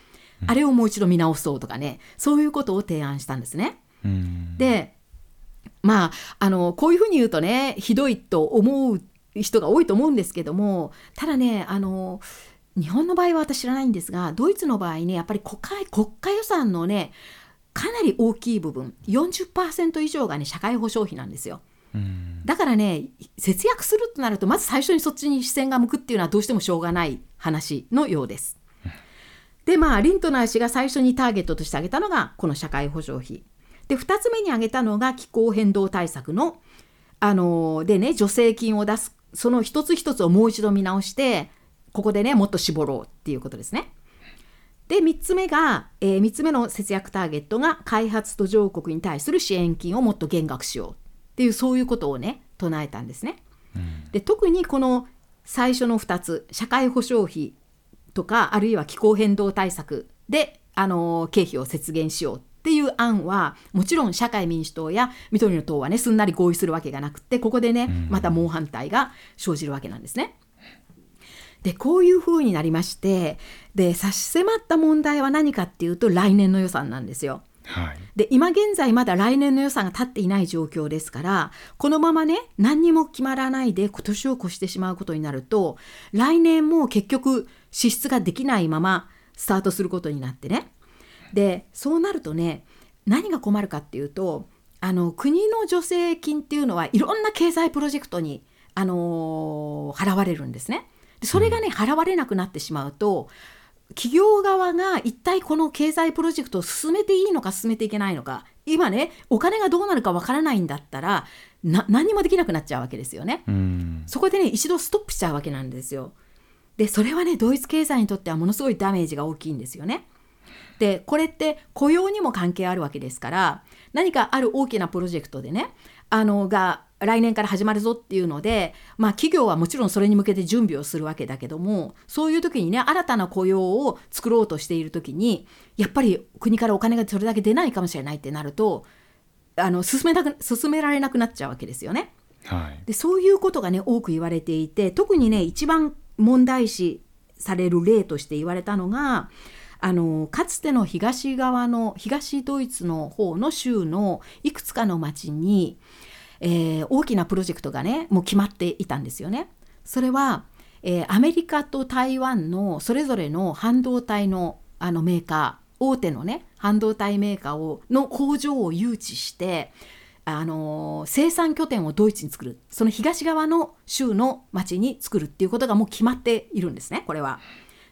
あれをもう一度見直そうとかねそういうことを提案したんですね。うんでまああのこういうふうに言うとねひどいと思う人が多いと思うんですけどもただねあの日本の場合は私知らないんですがドイツの場合ねやっぱり国会国家予算のねかなり大きい部分40%以上がね社会保障費なんですよ。うんだからね節約するとなるとまず最初にそっちに視線が向くっていうのはどうしてもしょうがない話のようです。でまあリントナー氏が最初にターゲットとして挙げたのがこの社会保障費で2つ目に挙げたのが気候変動対策のあのでね助成金を出すその一つ一つをもう一度見直してここでねもっと絞ろうっていうことですね。で3つ目が、えー、3つ目の節約ターゲットが開発途上国に対する支援金をもっと減額しようっていうそういうことをね唱えたんですね。うん、で特にこの最初の2つ社会保障費とかあるいは気候変動対策であの経費を節減しようっていう案はもちろん社会民主党や緑の党はねすんなり合意するわけがなくってここでねまた猛反対が生じるわけなんですね。でこういうふうになりましてで差し迫った問題は何かっていうと来年の予算なんですよ。はい、で今現在まだ来年の予算が立っていない状況ですからこのままね何にも決まらないで今年を越してしまうことになると来年も結局支出ができないままスタートすることになってねでそうなるとね何が困るかっていうとあの国の助成金っていうのはいろんな経済プロジェクトに、あのー、払われるんですね。それがね払われなくなってしまうと企業側が一体この経済プロジェクトを進めていいのか進めていけないのか今ねお金がどうなるかわからないんだったら何もできなくなっちゃうわけですよね。そこでね一度ストップしちゃうわけなんですよ。でそれはねドイツ経済にとってはものすごいダメージが大きいんですよね。でこれって雇用にも関係あるわけですから何かある大きなプロジェクトでねあのが来年から始まるぞっていうので、まあ、企業はもちろんそれに向けて準備をするわけだけどもそういう時にね新たな雇用を作ろうとしている時にやっぱり国からお金がそれだけ出ないかもしれないってなるとあの進めなく進められなくなっちゃうわけですよね。はい、でそういうことがね多く言われていて特にね一番問題視される例として言われたのがあのかつての東側の東ドイツの方の州のいくつかの町に、えー、大きなプロジェクトがねもう決まっていたんですよね。それは、えー、アメリカと台湾のそれぞれの半導体のあのメーカー大手のね半導体メーカーをの工場を誘致してあの生産拠点をドイツに作るその東側の州の町に作るっていうことがもう決まっているんですねこれは。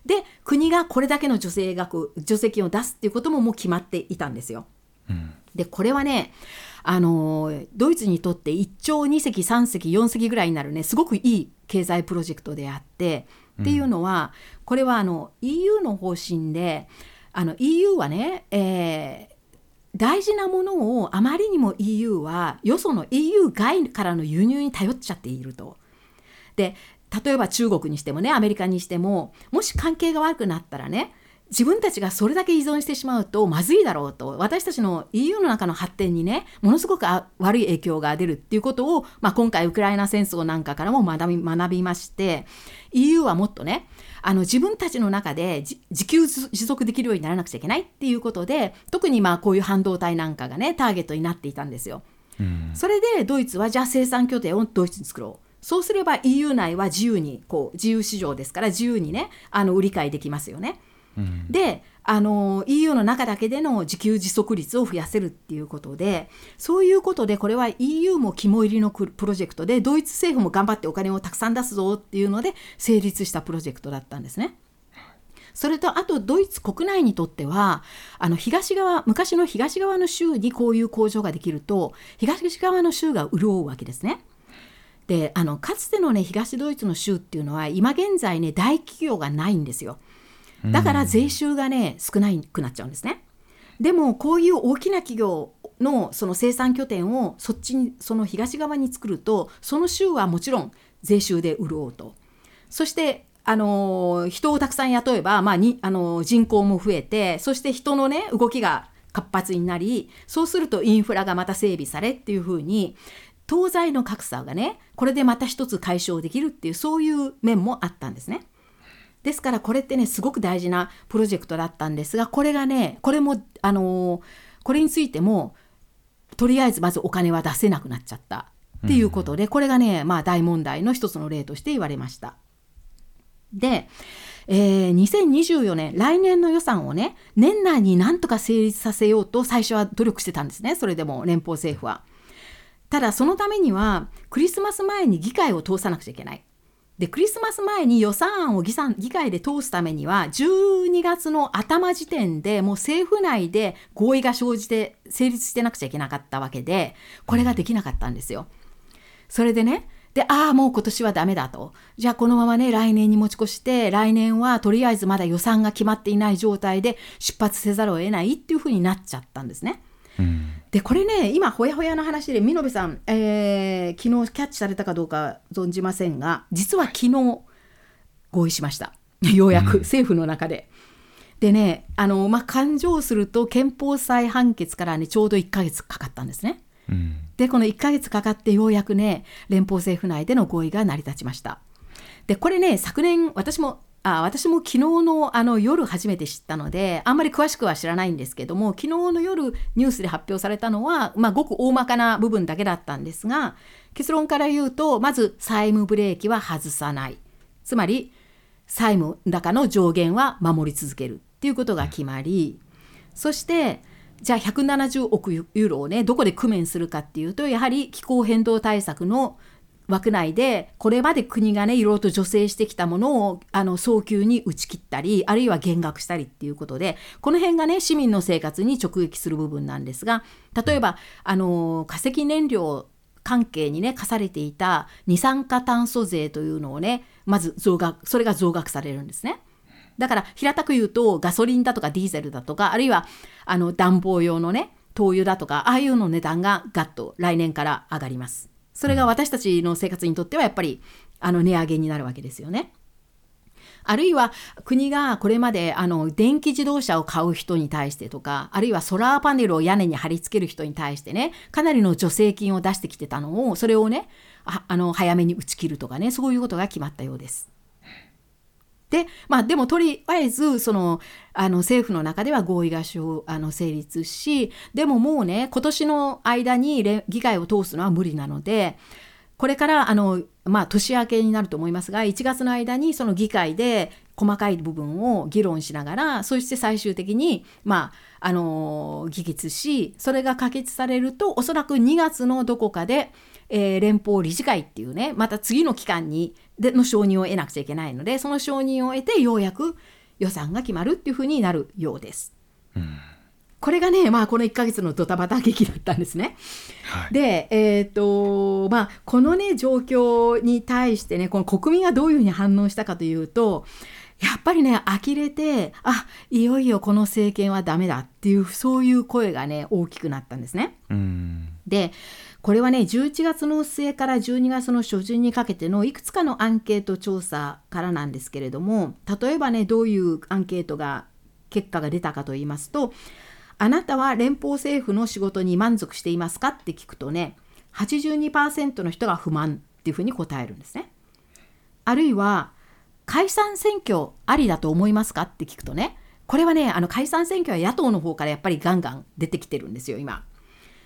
で国がこれだけの助成額助成金を出すっていうことももう決まっていたんですよ。うん、でこれはねあのドイツにとって1兆2隻3隻4隻ぐらいになるねすごくいい経済プロジェクトであって、っていうのはこれはあの EU の方針であの EU はね、えー大事なものをあまりにも EU はよその EU 外からの輸入に頼っちゃっていると。で例えば中国にしてもねアメリカにしてももし関係が悪くなったらね自分たちがそれだけ依存してしまうとまずいだろうと私たちの EU の中の発展にねものすごく悪い影響が出るっていうことを、まあ、今回ウクライナ戦争なんかからも学び学びまして EU はもっとねあの自分たちの中で自給自足できるようにならなくちゃいけないっていうことで特にまあこういう半導体なんかがねターゲットになっていたんですよ。うん、それでドイツはじゃあ生産拠点をドイツに作ろう。そうすれば EU 内は自由にこう自由市場ですから自由にねあの売り買いできますよね。うん、であの EU の中だけでの自給自足率を増やせるっていうことでそういうことでこれは EU も肝入りのプロジェクトでドイツ政府も頑張ってお金をたくさん出すぞっていうので成立したプロジェクトだったんですね。それとあとドイツ国内にとってはあの東側昔の東側の州にこういう工場ができると東側の州が潤うわけですね。であのかつてのね東ドイツの州っていうのは今現在ね大企業がないんですよ。だから税収がね少ないくなっちゃうんですね。でもこういう大きな企業のその生産拠点をそっちにその東側に作るとその州はもちろん税収で潤うと。そしてあの人をたくさん雇えば、まあにあの人口も増えてそして人のね動きが活発になりそうするとインフラがまた整備されっていうふうに東西の格差がねこれでまた一つ解消できるっていうそういう面もあったんですね。ですからこれってねすごく大事なプロジェクトだったんですがこれがねこれもあのー、これについてもとりあえずまずお金は出せなくなっちゃったっていうことで、これがねまあ大問題の一つの例として言われました。で、えー、2024年来年の予算をね年内になんとか成立させようと最初は努力してたんですねそれでも連邦政府は。ただそのためにはクリスマス前に議会を通さなくちゃいけない。でクリスマス前に予算案を議会で通すためには12月の頭時点でもう政府内で合意が生じて成立してなくちゃいけなかったわけでこれができなかったんですよ。それでねでああもう今年はダメだとじゃあこのままね来年に持ち越して来年はとりあえずまだ予算が決まっていない状態で出発せざるを得ないっていうふうになっちゃったんですね。うんでこれね今ほやほやの話で見延さん、えー昨日キャッチされたかどうか存じませんが実は昨日合意しましたようやく、政府の中で。でねあの、まあ、勘定すると憲法裁判決からねちょうど1ヶ月かかったんですね。うんでこの1ヶ月かかってようやくね連邦政府内での合意が成り立ちました。でこれね昨年私もあ私も昨日のあの夜初めて知ったのであんまり詳しくは知らないんですけども昨日の夜ニュースで発表されたのは、まあ、ごく大まかな部分だけだったんですが結論から言うとまず債務ブレーキは外さない。つまり債務高の上限は守り続ける。っていうことが決まり。そしてじゃあ170億ユーロをねどこで工面するかっていうとやはり気候変動対策の枠内でこれまで国がねいろいろと助成してきたものをあの早急に打ち切ったりあるいは減額したりっていうことでこの辺がね市民の生活に直撃する部分なんですが例えばあの化石燃料関係にね課されていた二酸化炭素税というのをねまず増額それが増額されるんですね。だから平たく言うとガソリンだとかディーゼルだとかあるいはあの暖房用のね灯油だとかああいうの値段がガッと来年から上がります。それが私たちの生活にとってはやっぱりあの値上げになるわけですよね。あるいは国がこれまであの電気自動車を買う人に対してとかあるいはソラーパネルを屋根に貼り付ける人に対してねかなりの助成金を出してきてたのをそれをねああの早めに打ち切るとかねそういうことが決まったようです。でまあでもとりあえずそのあの政府の中では合意がしょあの成立しでももうね今年の間に議会を通すのは無理なのでこれからあの、まあ、年明けになると思いますが1月の間にその議会で細かい部分を議論しながらそして最終的に、まあ、あの議決しそれが可決されるとおそらく2月のどこかで、えー連邦理事会っていうねまた次の期間にでの承認を得なくちゃいけないのでその承認を得てようやく予算が決まるっていうふうになるようです。これがね、まあ、この1ヶ月のドタバタ劇だったんですね。はいで、えーとまあ、このね状況に対してねこの国民がどういうふうに反応したかというとやっぱりね呆れてあいよいよこの政権はダメだっていうそういう声がね大きくなったんですね。うんでこれはね11月の末から12月の初旬にかけてのいくつかのアンケート調査からなんですけれども例えばねどういうアンケートが結果が出たかと言いますとあなたは連邦政府の仕事に満足していますか？って聞くとね82%の人が不満っていうふうに答えるんですね。あるいは解散選挙ありだと思いますか？って聞くとねこれはねあの解散選挙は野党の方からやっぱりガンガン出てきてるんですよ今。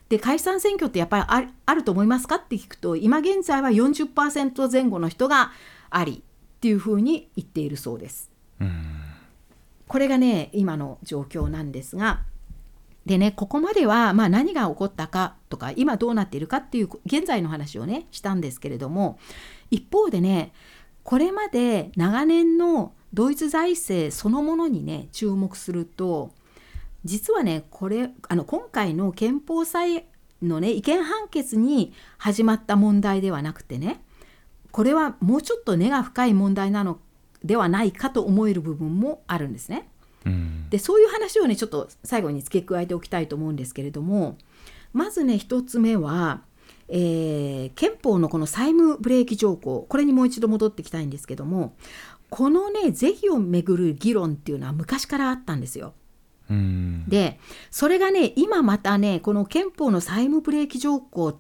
で解散選挙ってやっぱりあると思いますかって聞くと今現在は40%前後の人がありっていうふうに言っているそうです。これがね今の状況なんですがでねここまでは、まあ、何が起こったかとか今どうなっているかっていう現在の話をねしたんですけれども一方でねこれまで長年のドイツ財政そのものにね注目すると実はねこれあの今回の憲法裁のね違憲判決に始まった問題ではなくてねこれはもうちょっと根が深い問題なのではないかと思える部分もあるんですね。うんでそういう話をねちょっと最後に付け加えておきたいと思うんですけれどもまずね一つ目は、えー憲法のこの債務ブレーキ条項これにもう一度戻ってきたいんですけどもこのね是非をめぐる議論っていうのは昔からあったんですよ。でそれがね今またねこの憲法の債務ブレーキ条項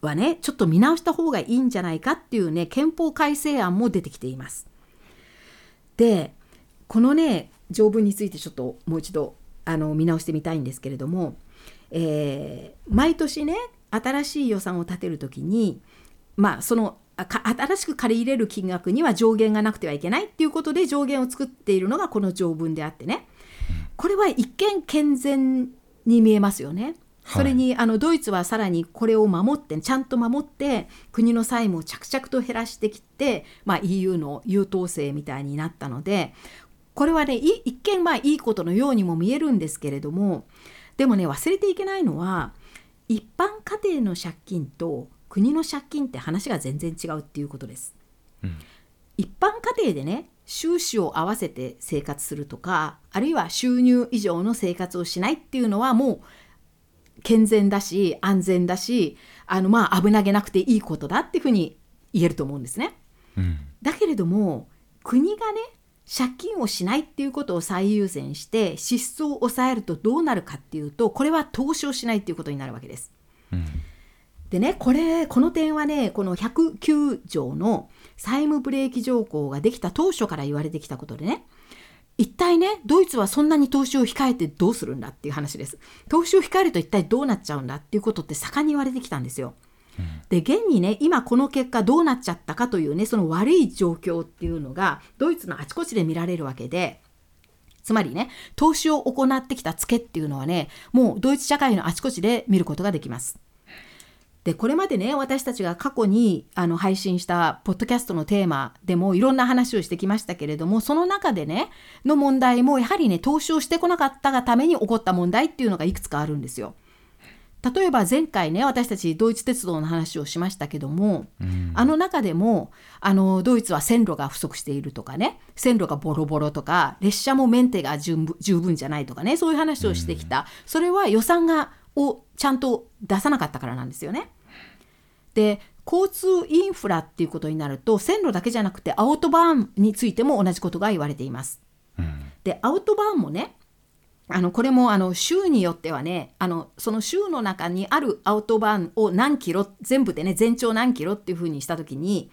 はねちょっと見直した方がいいんじゃないかっていうね憲法改正案も出てきています。でこのね条文についてちょっともう一度あの見直してみたいんですけれども、えー毎年ね新しい予算を立てるときにまあその新しく借り入れる金額には上限がなくてはいけないっていうことで上限を作っているのがこの条文であってねこれは一見健全に見えますよね。それにあのドイツはさらにこれを守ってちゃんと守って国の債務を着々と減らしてきて、まあ、EU の優等生みたいになったのでこれはね一見まあいいことのようにも見えるんですけれどもでもね忘れていけないのは一般家庭の借金と国の借金って話が全然違うっていうことです。うん一般家庭でね収支を合わせて生活するとかあるいは収入以上の生活をしないっていうのはもう健全だし安全だしあのまあ危なげなくていいことだっていうふうに言えると思うんですね。うんだけれども国がね借金をしないっていうことを最優先して支出を抑えるとどうなるかっていうとこれは投資をしないっていうことになるわけです。うんでねこれこの点はねこの109条の債務ブレーキ条項ができた当初から言われてきたことでね一体ねドイツはそんなに投資を控えてどうするんだっていう話です。投資を控えると一体どうなっちゃうんだっていうことって盛んに言われてきたんですよ。で現にね今この結果どうなっちゃったかというねその悪い状況っていうのがドイツのあちこちで見られるわけでつまりね投資を行ってきたツケっていうのはねもうドイツ社会のあちこちで見ることができますでこれまでね私たちが過去にあの配信したポッドキャストのテーマでもいろんな話をしてきましたけれどもその中でねの問題もやはりね投資をしてこなかったがために起こった問題っていうのがいくつかあるんですよ。例えば前回ね私たちドイツ鉄道の話をしましたけども、うん。あの中でもあのドイツは線路が不足しているとかね線路がボロボロとか列車もメンテが十分十分じゃないとかねそういう話をしてきた、それは予算がをちゃんと出さなかったからなんですよね。で交通インフラっていうことになると線路だけじゃなくてアウトバーンについても同じことが言われています。うんでアウトバーンもねあのこれもあの州によってはねあのその州の中にあるアウトバーンを何キロ全部でね全長何キロっていうふうにした時に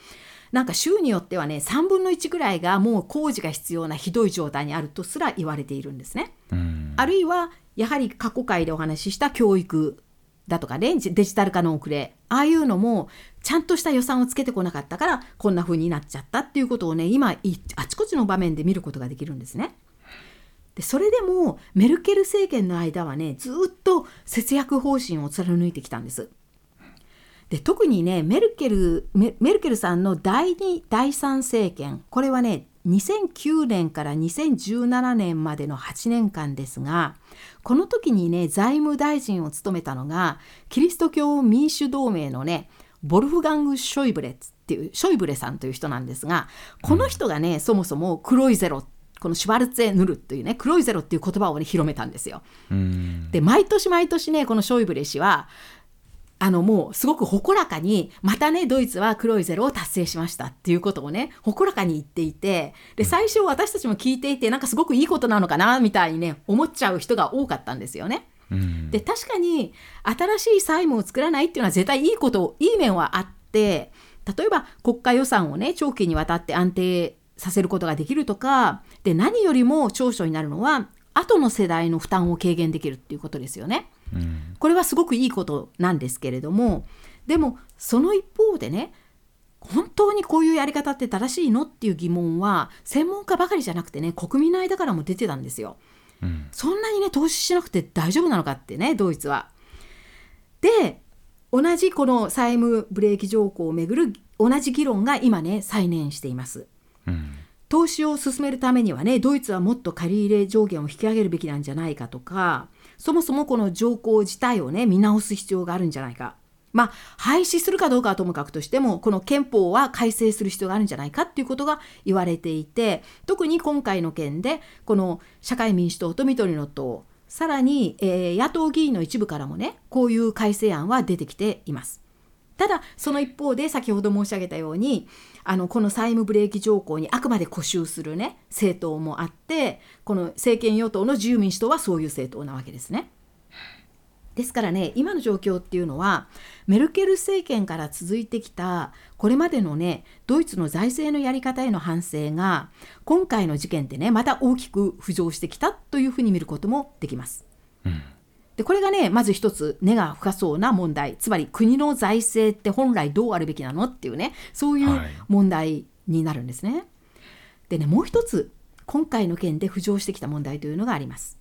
なんか州によってはね3分の1ぐらいがもう工事が必要なひどい状態にあるとすら言われているんですね。うんあるいはやはり過去回でお話しした教育だとかねデジタル化の遅れああいうのもちゃんとした予算をつけてこなかったからこんな風になっちゃったっていうことをね今あちこちの場面で見ることができるんですね。でそれでもメルケル政権の間はねずっと節約方針を貫いてきたんです。で特にねメルケルメルケルさんの第2第3政権これはね2009年から2017年までの8年間ですがこの時にね財務大臣を務めたのがキリスト教民主同盟のねボルフガング・ショイブレっていうショイブレさんという人なんですがこの人がね、そもそも黒いゼロこのシュワルツェ・ヌルというね黒いゼロっていう言葉をね広めたんですよ。うんで毎年毎年ねこのショイブレ氏はあのもうすごく誇らかにまたねドイツは黒いゼロを達成しましたっていうことをね誇らかに言っていてで最初私たちも聞いていてなんかすごくいいことなのかなみたいにね思っちゃう人が多かったんですよね。うんで確かに新しい債務を作らないっていうのは絶対いいこといい面はあって例えば国家予算をね長期にわたって安定させることができるとかで何よりも長所になるのは後の世代の負担を軽減できるっていうことですよね。うんこれはすごくいいことなんですけれどもでもその一方でね本当にこういうやり方って正しいのっていう疑問は専門家ばかりじゃなくてね国民の間からも出てたんですよ。うんそんなにね投資しなくて大丈夫なのかってねドイツは。で同じこの債務ブレーキ条項をめぐる同じ議論が今ね再燃しています。うん投資を進めるためにはねドイツはもっと借り入れ上限を引き上げるべきなんじゃないかとかそもそもこの条項自体をね見直す必要があるんじゃないかまあ廃止するかどうかはともかくとしてもこの憲法は改正する必要があるんじゃないかっていうことが言われていて特に今回の件でこの社会民主党と緑の党さらに、えー野党議員の一部からもねこういう改正案は出てきています。ただその一方で先ほど申し上げたようにあのこの債務ブレーキ条項にあくまで固執するね政党もあってこの政権与党の自由民主党はそういう政党なわけですね。ですからね今の状況っていうのはメルケル政権から続いてきたこれまでのねドイツの財政のやり方への反省が今回の事件でねまた大きく浮上してきたというふうに見ることもできます。うんでこれがねまず一つ根が深そうな問題つまり国の財政って本来どうあるべきなのっていうねそういうはい問題になるんですね。でねもう一つ今回の件で浮上してきた問題というのがあります。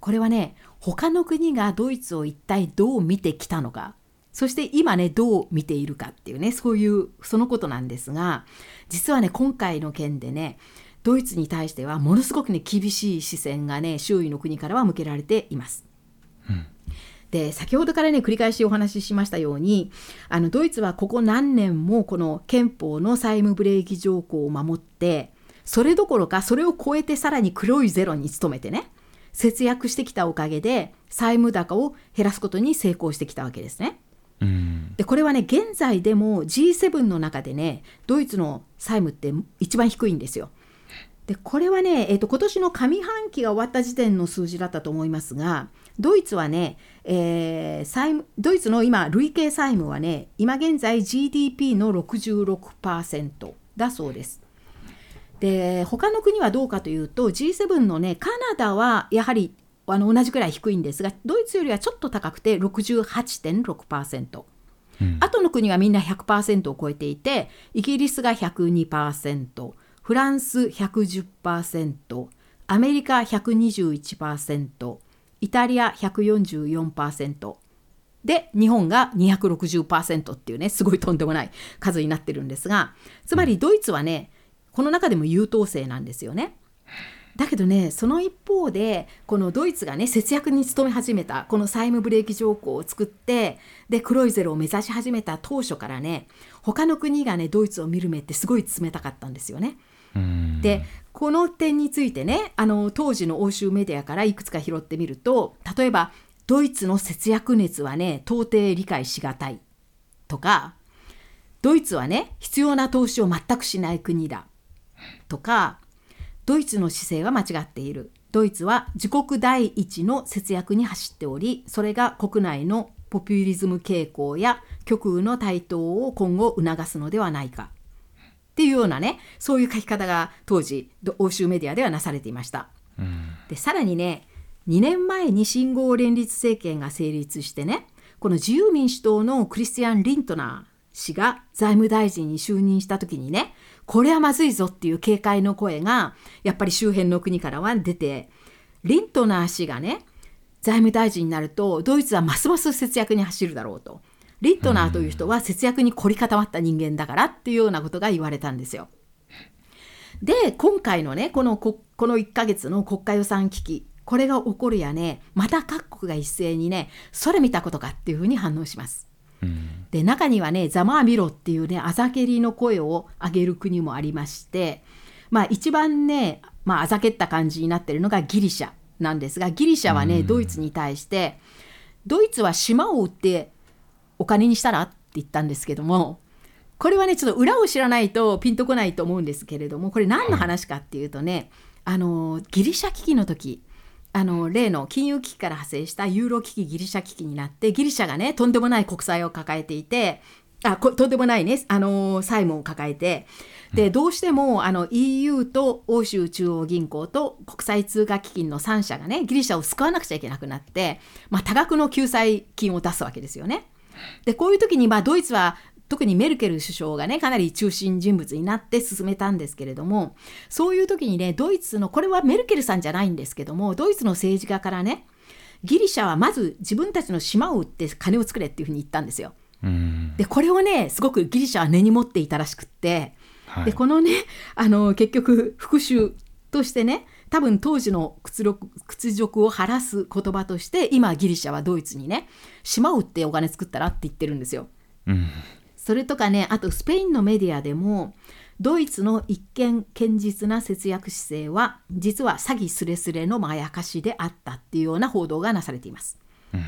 これはね他の国がドイツを一体どう見てきたのかそして今ねどう見ているかっていうねそういうそのことなんですが実はね今回の件でねドイツに対してはものすごくね厳しい視線がね周囲の国からは向けられています。うんで先ほどからね繰り返しお話ししましたようにあのドイツはここ何年もこの憲法の債務ブレーキ条項を守ってそれどころかそれを超えてさらに黒いゼロに努めてね節約してきたおかげで債務高を減らすことに成功してきたわけですね。うんでこれはね現在でも G7 の中でねドイツの債務って一番低いんですよ。でこれはね、えー、と今年の上半期が終わった時点の数字だったと思いますがドイツはね、えー債務ドイツの今累計債務はね今現在 GDP の66%だそうです。で他の国はどうかというと G7 のねカナダはやはりあの同じくらい低いんですがドイツよりはちょっと高くて68.6%。うんあとの国はみんな100%を超えていてイギリスが102%フランス110%アメリカ121%イタリア144%で日本が260%っていうねすごいとんでもない数になってるんですがつまりドイツはねこの中でも優等生なんですよね。だけどねその一方でこのドイツがね節約に努め始めたこの債務ブレーキ条項を作ってで黒いゼロを目指し始めた当初からね他の国がねドイツを見る目ってすごい冷たかったんですよね。でこの点についてねあの当時の欧州メディアからいくつか拾ってみると例えばドイツの節約熱はね到底理解しがたい。とかドイツはね必要な投資を全くしない国だ。とかドイツの姿勢は間違っている。ドイツは自国第一の節約に走っておりそれが国内のポピュリズム傾向や極右の台頭を今後促すのではないか。っていうようなねそういう書き方が当時ど欧州メディアではなされていました。うんでさらにね2年前に信号連立政権が成立してねこの自由民主党のクリスティアン・リントナー氏が財務大臣に就任した時にねこれはまずいぞっていう警戒の声がやっぱり周辺の国からは出てリントナー氏がね財務大臣になるとドイツはますます節約に走るだろうとリントナーという人は節約に凝り固まった人間だからっていうようなことが言われたんですよ。で今回のねこのここの1ヶ月の国家予算危機これが起こるやねまた各国が一斉にねそれ見たことかっていうふうに反応します。うんで中にはねざまあみろっていうねあざけりの声を上げる国もありましてまあ一番ね、まあ、あざけった感じになってるのがギリシャなんですがギリシャはね、うんドイツに対してドイツは島を売ってお金にしたら？って言ったんですけどもこれはねちょっと裏を知らないとピンとこないと思うんですけれどもこれ何の話かっていうとね、あのギリシャ危機の時あの例の金融危機から派生したユーロ危機ギリシャ危機になってギリシャがねとんでもない国債を抱えていてあことんでもないねあの債務を抱えてでどうしてもあの EU と欧州中央銀行と国際通貨基金の3社がねギリシャを救わなくちゃいけなくなって、まあ、多額の救済金を出すわけですよね。でこういう時にまあドイツは特にメルケル首相がねかなり中心人物になって進めたんですけれどもそういう時にねドイツのこれはメルケルさんじゃないんですけどもドイツの政治家からねギリシャはまず自分たちの島を売って金を作れっていうふうに言ったんですよ。うんでこれをねすごくギリシャは根に持っていたらしくってはいでこのねあの結局復讐としてね多分当時の屈辱屈辱を晴らす言葉として今ギリシャはドイツにね島を売ってお金作ったらって言ってるんですよ。うんそれとかねあとスペインのメディアでもドイツの一見堅実な節約姿勢は実は詐欺すれすれのまやかしであったっていうような報道がなされています。うん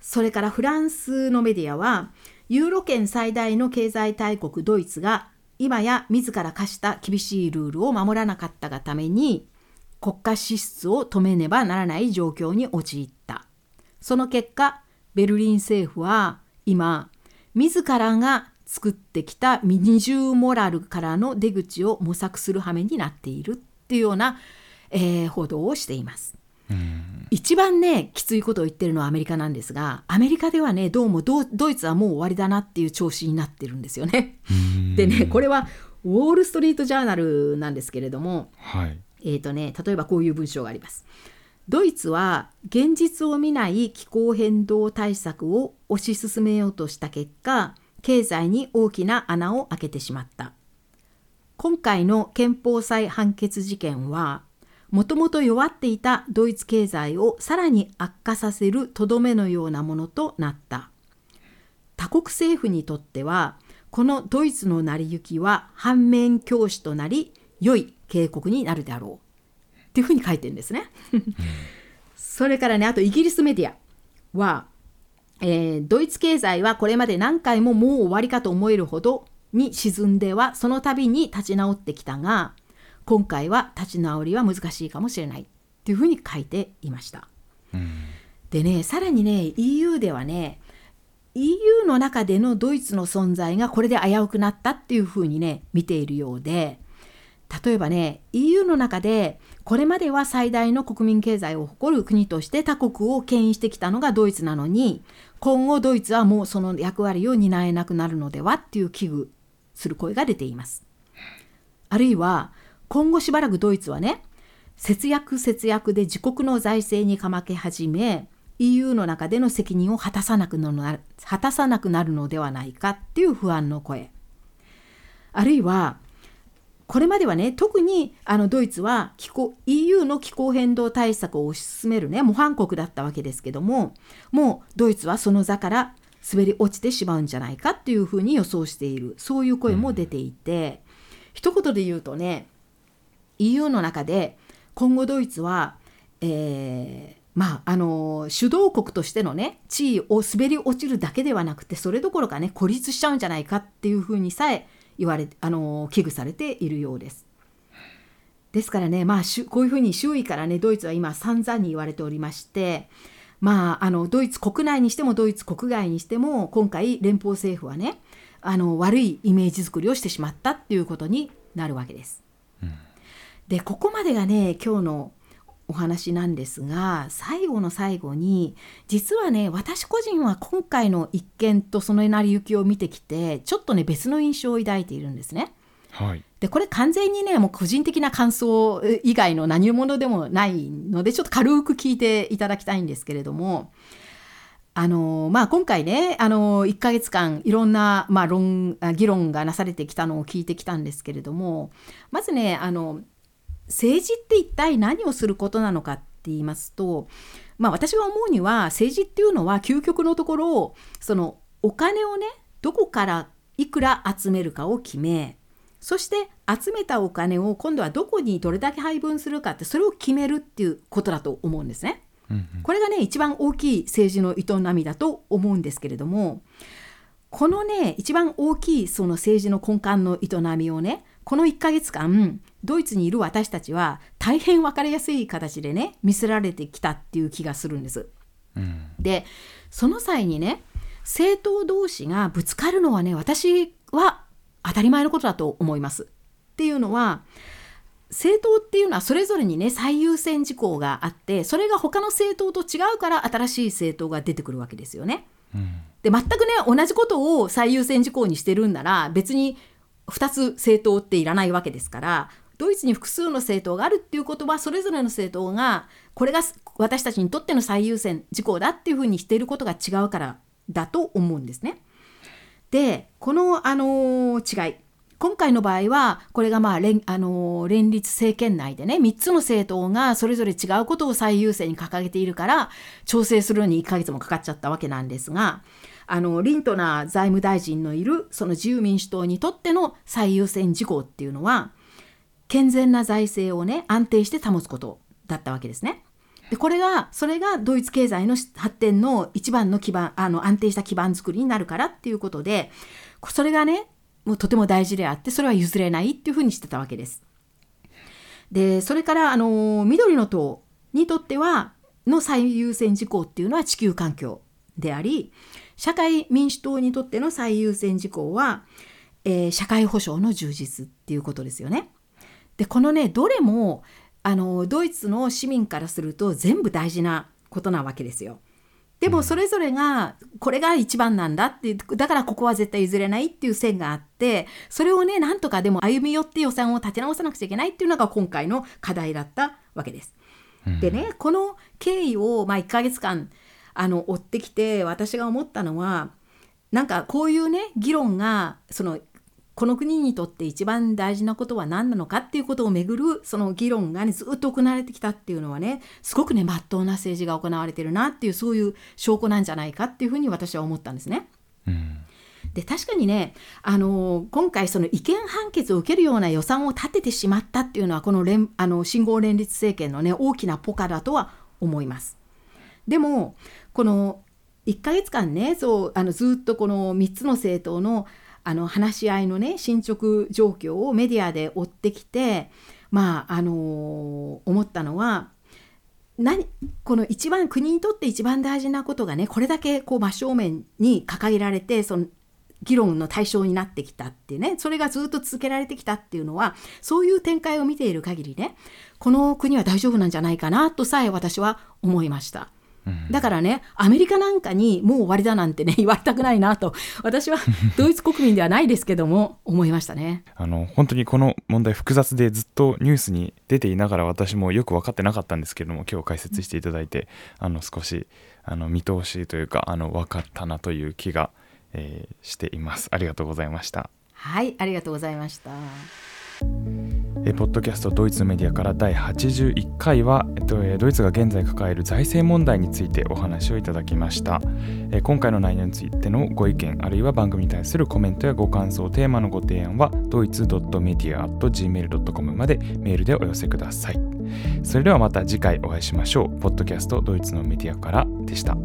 それからフランスのメディアはユーロ圏最大の経済大国ドイツが今や自ら課した厳しいルールを守らなかったがために国家支出を止めねばならない状況に陥ったその結果ベルリン政府は今自らが作ってきた二重モラルからの出口を模索する羽目になっているっていうような、えー報道をしています。うん一番ねきついことを言ってるのはアメリカなんですがアメリカではねどうもドドイツはもう終わりだなっていう調子になってるんですよね。うんでねこれはウォール・ストリート・ジャーナルなんですけれどもはいえーとね、例えばこういう文章があります。ドイツは現実を見ない気候変動対策を推し進めようとした結果経済に大きな穴を開けてしまった今回の憲法裁判決事件はもともと弱っていたドイツ経済をさらに悪化させるとどめのようなものとなった他国政府にとってはこのドイツの成り行きは反面教師となり良い警告になるであろうっていうふうに書いてるんですね。それからねあとイギリスメディアは、えー、ドイツ経済はこれまで何回ももう終わりかと思えるほどに沈んではその度に立ち直ってきたが今回は立ち直りは難しいかもしれないっていうふうに書いていました。うん、でねさらにね EU ではね EU の中でのドイツの存在がこれで危うくなったっていうふうにね見ているようで例えばね EU の中でこれまでは最大の国民経済を誇る国として他国を牽引してきたのがドイツなのに今後ドイツはもうその役割を担えなくなるのではっていう危惧する声が出ています。あるいは今後しばらくドイツはね節約節約で自国の財政にかまけ始め EU の中での責任を果たさなくなる果たさなくなるのではないかっていう不安の声あるいはこれまではね特にあのドイツは気候 EU の気候変動対策を推し進めるね模範国だったわけですけどももうドイツはその座から滑り落ちてしまうんじゃないかっていうふうに予想している。そういう声も出ていて、うん、一言で言うとね EU の中で今後ドイツは、えー、まあ、あの主導国としてのね地位を滑り落ちるだけではなくてそれどころかね孤立しちゃうんじゃないかっていうふうにさえ言われあの危惧されているようです。ですからね、まあ、こういうふうに周囲からねドイツは今散々に言われておりましてまあ、あのドイツ国内にしてもドイツ国外にしても今回連邦政府はねあの悪いイメージ作りをしてしまったっていうことになるわけです。うん、でここまでがね今日のお話なんですが最後の最後に実はね私個人は今回の一件とその成り行きを見てきてちょっとね別の印象を抱いているんですね。はい、でこれ完全にねもう個人的な感想以外の何者でもないのでちょっと軽く聞いていただきたいんですけれども。あのまあ、今回ねあの1ヶ月間いろんな、まあ論、議論がなされてきたのを聞いてきたんですけれどもまずねあの政治って一体何をすることなのかって言いますと、まあ、私が思うには政治っていうのは究極のところそのお金をねどこからいくら集めるかを決めそして集めたお金を今度はどこにどれだけ配分するかってそれを決めるっていうことだと思うんですね。これがね一番大きい政治の営みだと思うんですけれどもこのね一番大きいその政治の根幹の営みをねこの1ヶ月間ドイツにいる私たちは大変分かりやすい形でね見せられてきたっていう気がするんです。うん、でその際にね政党同士がぶつかるのはね私は当たり前のことだと思います。っていうのは政党っていうのはそれぞれにね最優先事項があってそれが他の政党と違うから新しい政党が出てくるわけですよね。うん、で全くね同じことを最優先事項にしてるんなら別に2つ政党っていらないわけですからドイツに複数の政党があるっていうことはそれぞれの政党がこれが私たちにとっての最優先事項だっていうふうにしていることが違うからだと思うんですね。でこの、あのー、違い今回の場合はこれがまあ連,、あのー、連立政権内でね3つの政党がそれぞれ違うことを最優先に掲げているから調整するのに1ヶ月もかかっちゃったわけなんですがあのリントナー財務大臣のいるその自由民主党にとっての最優先事項っていうのは健全な財政をね安定して保つことだったわけですね。でこれがそれがドイツ経済の発展の一番の基盤あの安定した基盤作りになるからっていうことでそれがねもうとても大事であってそれは譲れないっていうふうにしてたわけです。でそれからあの緑の党にとってはの最優先事項っていうのは地球環境であり社会民主党にとっての最優先事項は、えー、社会保障の充実っていうことですよね。でこのねどれもあのドイツの市民からすると全部大事なことなわけですよ。でもそれぞれがこれが一番なんだってだからここは絶対譲れないっていう線があってそれをねなんとかでも歩み寄って予算を立て直さなくちゃいけないっていうのが今回の課題だったわけです。でねこの経緯を、まあ、1ヶ月間あの追ってきて私が思ったのはなんかこういうね議論がそのこの国にとって一番大事なことは何なのかっていうことをめぐるその議論がねずっと行われてきたっていうのはねすごくねまっとうな政治が行われてるなっていうそういう証拠なんじゃないかっていうふうに私は思ったんですね。うんで確かにね、あの今回その違憲判決を受けるような予算を立ててしまったっていうのはこの連あの信号連立政権のね大きなポカだとは思います。でもこの1ヶ月間ねそうあのずっとこの3つの政党のあの話し合いのね進捗状況をメディアで追ってきてまああの思ったのは何この一番国にとって一番大事なことがねこれだけこう真正面に掲げられてその議論の対象になってきたってねそれがずっと続けられてきたっていうのはそういう展開を見ている限りねこの国は大丈夫なんじゃないかなとさえ私は思いました。だからねアメリカなんかにもう終わりだなんてね 言われたくないなと私は ドイツ国民ではないですけども思いましたね。あの本当にこの問題複雑でずっとニュースに出ていながら私もよく分かってなかったんですけれども今日解説していただいてあの少しあの見通しというかあの分かったなという気が、えーしていますありがとうございましたはいありがとうございました。えーポッドキャストドイツのメディアから第81回は、えっとえードイツが現在抱える財政問題についてお話をいただきました、えー今回の内容についてのご意見あるいは番組に対するコメントやご感想テーマのご提案はドイツ .media.gmail.com までメールでお寄せください。それではまた次回お会いしましょう。ポッドキャストドイツのメディアからでした。